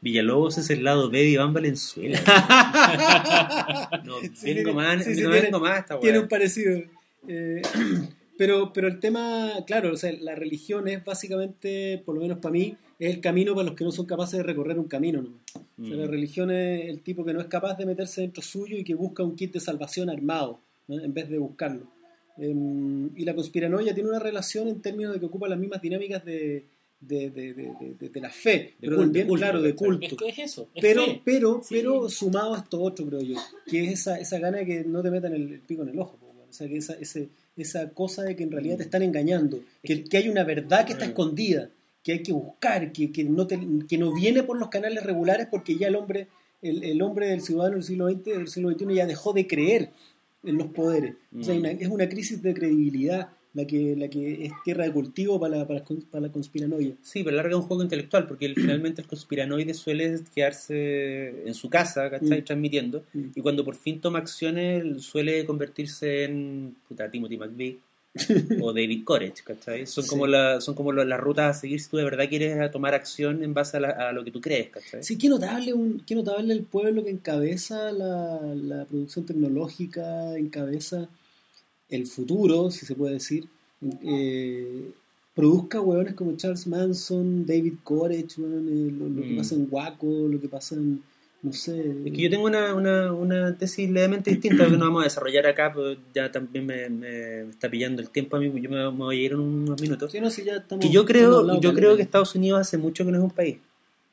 Villalobos es el lado B de Iván Valenzuela. no Sí, vengo sí, más, sí, sí, no tiene- más esta Tiene un parecido. Eh, pero, pero el tema, claro, o sea, la religión es básicamente, por lo menos para mí, es el camino para los que no son capaces de recorrer un camino. nomás. O sea, Mm. la religión es el tipo que no es capaz de meterse dentro suyo y que busca un kit de salvación armado, ¿no? en vez de buscarlo. Em, y la conspiranoia tiene una relación en términos de que ocupa las mismas dinámicas de, de, de- de- de- la fe, pero culto, también, culto, claro, de culto Es, que es eso. Es pero, fe. pero, Sí. pero sumado a esto otro, creo yo, que es esa, esa gana de que no te metan el, el pico en el ojo, o sea, que esa, ese, esa cosa de que en realidad te están engañando, que, que hay una verdad que está Mm. escondida, que hay que buscar, que, que, no te- que no viene por los canales regulares porque ya el hombre el, el hombre del ciudadano del siglo XX, del siglo XXI ya dejó de creer en los poderes. O sea, Mm. una- es una crisis de credibilidad la que, la que es tierra de cultivo para la, para, para la conspiranoia. Sí, pero larga un juego intelectual, porque el- finalmente el conspiranoide suele quedarse en su casa, ¿cachai? Mm. Transmitiendo, Mm. y cuando por fin toma acciones suele convertirse en puta, Timothy McVeigh o David Koresh, ¿cachai? Son Sí. como, la, son como las rutas a seguir si tú de verdad quieres tomar acción en base a, la- a lo que tú crees, ¿cachai? Sí, qué notable, un, qué notable el pueblo que encabeza la, la producción tecnológica, encabeza el futuro, si se puede decir. Eh, produzca hueones como Charles Manson, David Koresh, eh, lo, lo que Mm. pasa en Waco, lo que pasa en, no sé... Es que yo tengo una, una, una tesis levemente distinta que no vamos a desarrollar acá, pero ya también me, me está pillando el tiempo a mí, yo me, me voy a ir en unos minutos. Sí, no, ya estamos- Que yo creo, yo creo que Estados Unidos hace mucho que no es un país.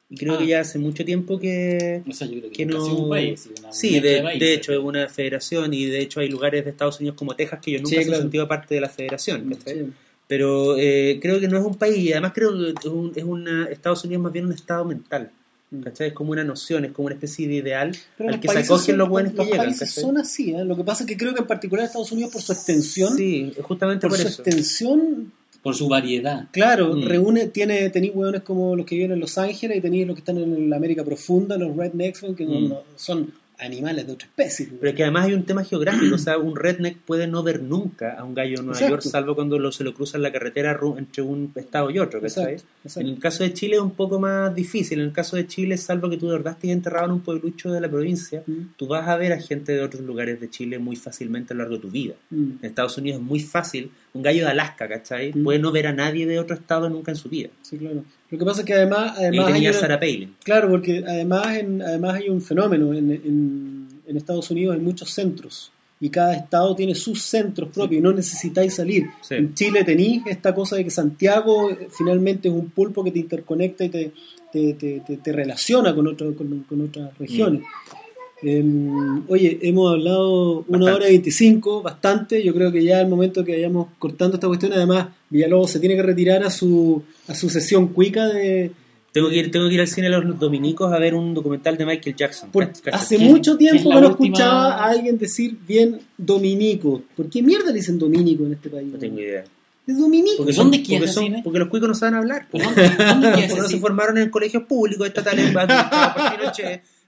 Y creo Ah. que ya hace mucho tiempo que... O sea, yo creo que, que no... un país. una sí, mezcla de, países. de hecho es una federación y de hecho hay lugares de Estados Unidos como Texas que yo nunca Sí, claro. sentido parte de la federación. ¿cachai? Sí. Pero eh, creo que no es un país y además creo que es, un- es una... Estados Unidos es más bien un estado mental. Mm. ¿cachai? Es como una noción, es como una especie de ideal Pero al que se acogen los buenos que llegan. son así, ¿eh? lo que pasa es que creo que en particular Estados Unidos por su extensión, Sí, justamente por, por, su eso. extensión, Por su variedad. claro, Mm. reúne, tiene, tenéis hueones como los que viven en Los Ángeles y tenéis los que están en la América profunda, los rednecks, que Mm. no- son animales de otra especie. Pero es que además hay un tema geográfico, o sea, un redneck puede no ver nunca a un gallo en Nueva Exacto. York, salvo cuando lo, se lo cruza en la carretera entre un estado y otro, ¿cachai? En el caso de Chile es un poco más difícil, en el caso de Chile, salvo que tú de verdad estés enterrado en un pueblucho de la provincia, Mm, tú vas a ver a gente de otros lugares de Chile muy fácilmente a lo largo de tu vida. mm. En Estados Unidos es muy fácil, un gallo de Alaska, ¿cachai? Mm. Puede no ver a nadie de otro estado nunca en su vida. Sí, claro. Lo que pasa es que además, además hay tenía una- Sarah Palin. Claro, porque además, en, además hay un fenómeno. En, en- en Estados Unidos hay muchos centros y cada estado tiene sus centros propios y no necesitáis salir. Sí. En Chile tenéis esta cosa de que Santiago eh, finalmente es un pulpo que te interconecta y te, te, te- te- relaciona con, otro, con, con otras regiones. Em, oye, hemos hablado una hora y 25, bastante. Yo creo que ya es el momento que vayamos cortando esta cuestión. Además, Villalobos se tiene que retirar a su, a su sesión cuica de, Tengo que, ir, tengo que ir al cine los dominicos a ver un documental de Michael Jackson. Hace ¿Qué- mucho tiempo que no última- escuchaba a alguien decir bien Dominico. ¿Por qué mierda le dicen Dominico en este país? No tengo idea. Es Dominico. Porque, ¿Dónde son, queda porque, son- cine? porque los cuicos no saben hablar. ¿Pero ¿Dónde, dónde Porque no se formaron en colegios públicos estatales.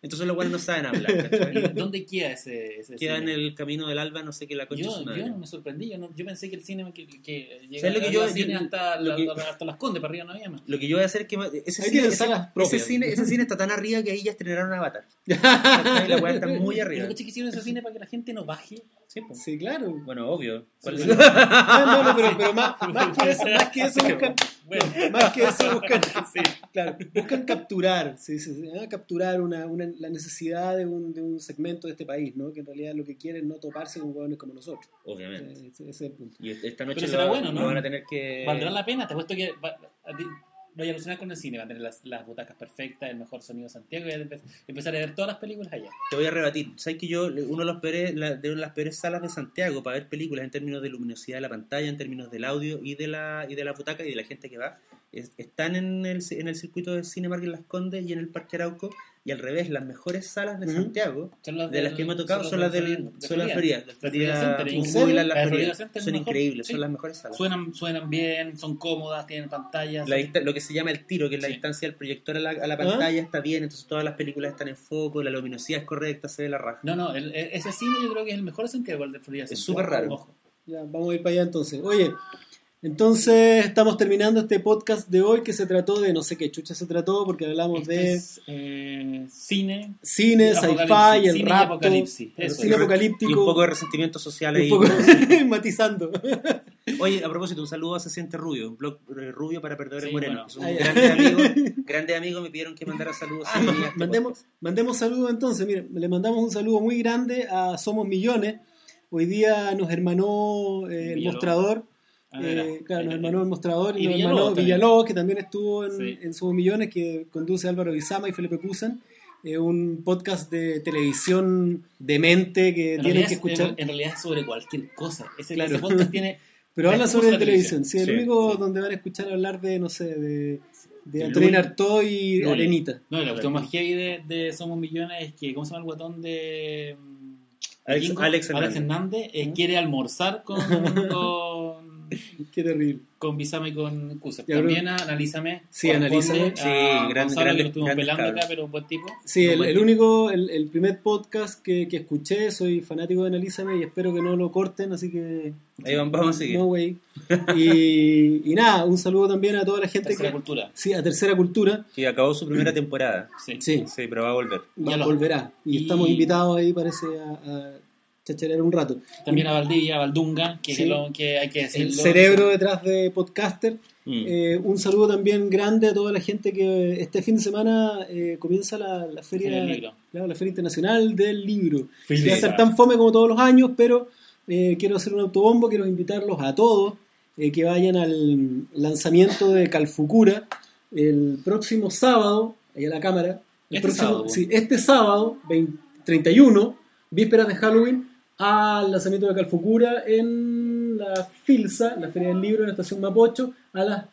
Entonces los buenos no saben hablar. ¿cachai? ¿Dónde queda ese, ese Queda en cine? el camino del alba, no sé qué la concha Yo, yo me sorprendí, yo, no- yo pensé que el cine que, que llegaba ¿Sabes lo que yo- cine yo- hasta, lo la- que- hasta las Condes, para arriba no había más. Lo que yo voy a hacer es que ese Ahí cine, ese, ese cine, ese cine está tan arriba que ahí ya estrenaron Avatar. La weá está muy arriba. ¿Pero qué que hicieron ese cine para que la gente no baje? Sí, po. Sí, claro. Bueno, obvio. ¿Cuál Sí. es? No, no, no, pero, pero más, más que eso, más que eso buscan, Bueno, más que eso buscan, sí. claro, buscan capturar, sí, sí, sí, ah, capturar una, una- la necesidad de un, de un segmento de este país, ¿no? Que en realidad lo que quieren es no toparse con hueones como nosotros. Obviamente. Ese, ese es el punto. Y esta noche Pero será lo, bueno, ¿no? van a tener que... ¿Valdrá la pena? Te apuesto que va, a ti- voy a alucinar con el cine, va a tener las, las butacas perfectas, el mejor sonido de Santiago y voy a empe- empezar a ver todas las películas allá. Te voy a rebatir. ¿Sabes que yo, uno de, los peores, la- de una de las peores salas de Santiago para ver películas en términos de luminosidad de la pantalla, en términos del audio y de la, y de la butaca y de la gente que va, es- están en el, en el circuito de Cine Parque Las Condes y en el Parque Arauco, y al revés, las mejores salas de. Santiago, Son las de las que me ha tocado, son las del son las Florida, del ¿En ¿en de son increíbles, Sí. son las mejores salas. Suenan, suenan bien, son cómodas, tienen pantallas. La lo que se llama el tiro, que es la Sí. distancia del proyector a la, a la ¿Ah? pantalla, está bien, entonces todas las películas están en foco, la luminosidad es correcta, se ve la raja. No, no, el- el- ese cine yo creo que es el mejor de Santiago, el de Florida Es súper raro. Ojo. Ya, vamos a ir para allá entonces. Oye, entonces estamos terminando este podcast de hoy que se trató de no sé qué chucha se trató porque hablamos Este de es, eh, cine. cine, Apocalipsis, sci-fi, el rapto, apocalipsis, eso cine es. apocalíptico. Y un poco de resentimiento social un ahí. poco- matizando. Oye, a propósito, un saludo a Se Siente Rubio, un blog eh, rubio para perdedores Sí, morenos. bueno. ya. grandes amigos, grandes amigos me pidieron que mandara saludos. Ah, a este mandemos, podcast. mandemos saludos entonces. Miren, le mandamos un saludo muy grande a Somos Millones. Hoy día nos hermanó eh, el mostrador. Ah, eh, claro, nos hermanó el mostrador y, Y nos Villalobos hermanó. Villalobos, que también estuvo en, Sí. en Somos Millones, que conduce Álvaro Bizama y Felipe Cusan. eh, un podcast de televisión demente que En tienen realidad, que es- escuchar. en, en realidad es sobre cualquier cosa. Ese, Claro. ese podcast tiene. Pero la habla sobre la televisión. televisión. Sí, el Sí, único sí. donde van a escuchar hablar de, no sé, de, de El Antonio lunes. Artaud y Lunes. Arenita. No, la cuestión más heavy de, de Somos Millones es que, ¿cómo se llama el guatón de. mm, Alex- Vikingo? Alex Hernández. Hernández eh, quiere almorzar con. con Qué terrible. con Bisame y con Cuser. Ya, También analízame. Sí, Analízame. Sí, gran- Gonzalo, gran- que lo estuvimos pelando acá, pero un buen tipo. Sí, el, buen el tipo. único, el, el primer podcast que, que escuché, soy fanático de Analízame y espero que no lo corten, así que Ahí vamos, vamos a seguir. no, güey. Y, y nada, un saludo también a toda la gente Tercera que... cultura. Sí, a Tercera Cultura, Que acabó su primera temporada. Sí. sí, Sí, pero va a volver. va- Ya lo- volverá. Y, y- estamos invitados ahí, parece, a, a chacharear un rato. También a Valdivia, a Valdunga, que, Sí. es lo que hay que decirlo. El cerebro detrás de Podcaster. Mm. Eh, un saludo también grande a toda la gente que este fin de semana eh, comienza la, la feria, claro, la feria internacional del libro. Que va a estar tan fome como todos los años, pero eh, quiero hacer un autobombo, quiero invitarlos a todos eh, que vayan al lanzamiento de Calfucura el próximo sábado, ahí a la cámara. El Este próximo, sábado, sí, este sábado, 20 31, vísperas de Halloween, al lanzamiento de Calfucura en la FILSA, la Feria del Libro, en la estación Mapocho, a las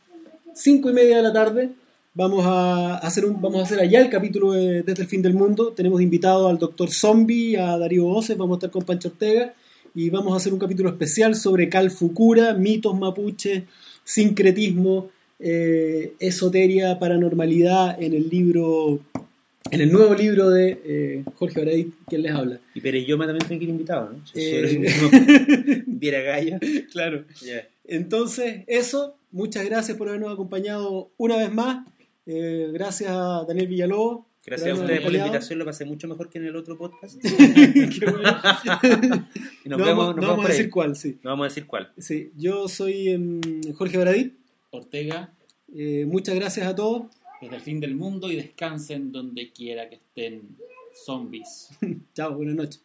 5 y media de la tarde. Vamos a hacer, un, vamos a hacer allá el capítulo de Desde el Fin del Mundo. Tenemos invitado al Doctor Zombie, a Darío Oces, vamos a estar con Pancho Ortega y vamos a hacer un capítulo especial sobre Calfucura, mitos mapuches, sincretismo, eh, esoteria, paranormalidad en el libro, en el nuevo libro de eh, Jorge Baradit, quien les habla. Y Pereyoma también tiene que ir invitado, ¿no? Eh. Viera Gallo. Claro. Entonces, eso, muchas gracias por habernos acompañado una vez más. Eh, gracias a Daniel Villalobos. Gracias a ustedes por la invitación, lo pasé mucho mejor que en el otro podcast. Qué bueno. Y nos no vemos, vamos, nos no vamos a decir cuál, sí. No vamos a decir cuál. sí. Yo soy em, Jorge Baradit. Ortega, Eh, muchas gracias a todos. Desde el fin del mundo y descansen donde quiera que estén zombies. Chao, buenas noches.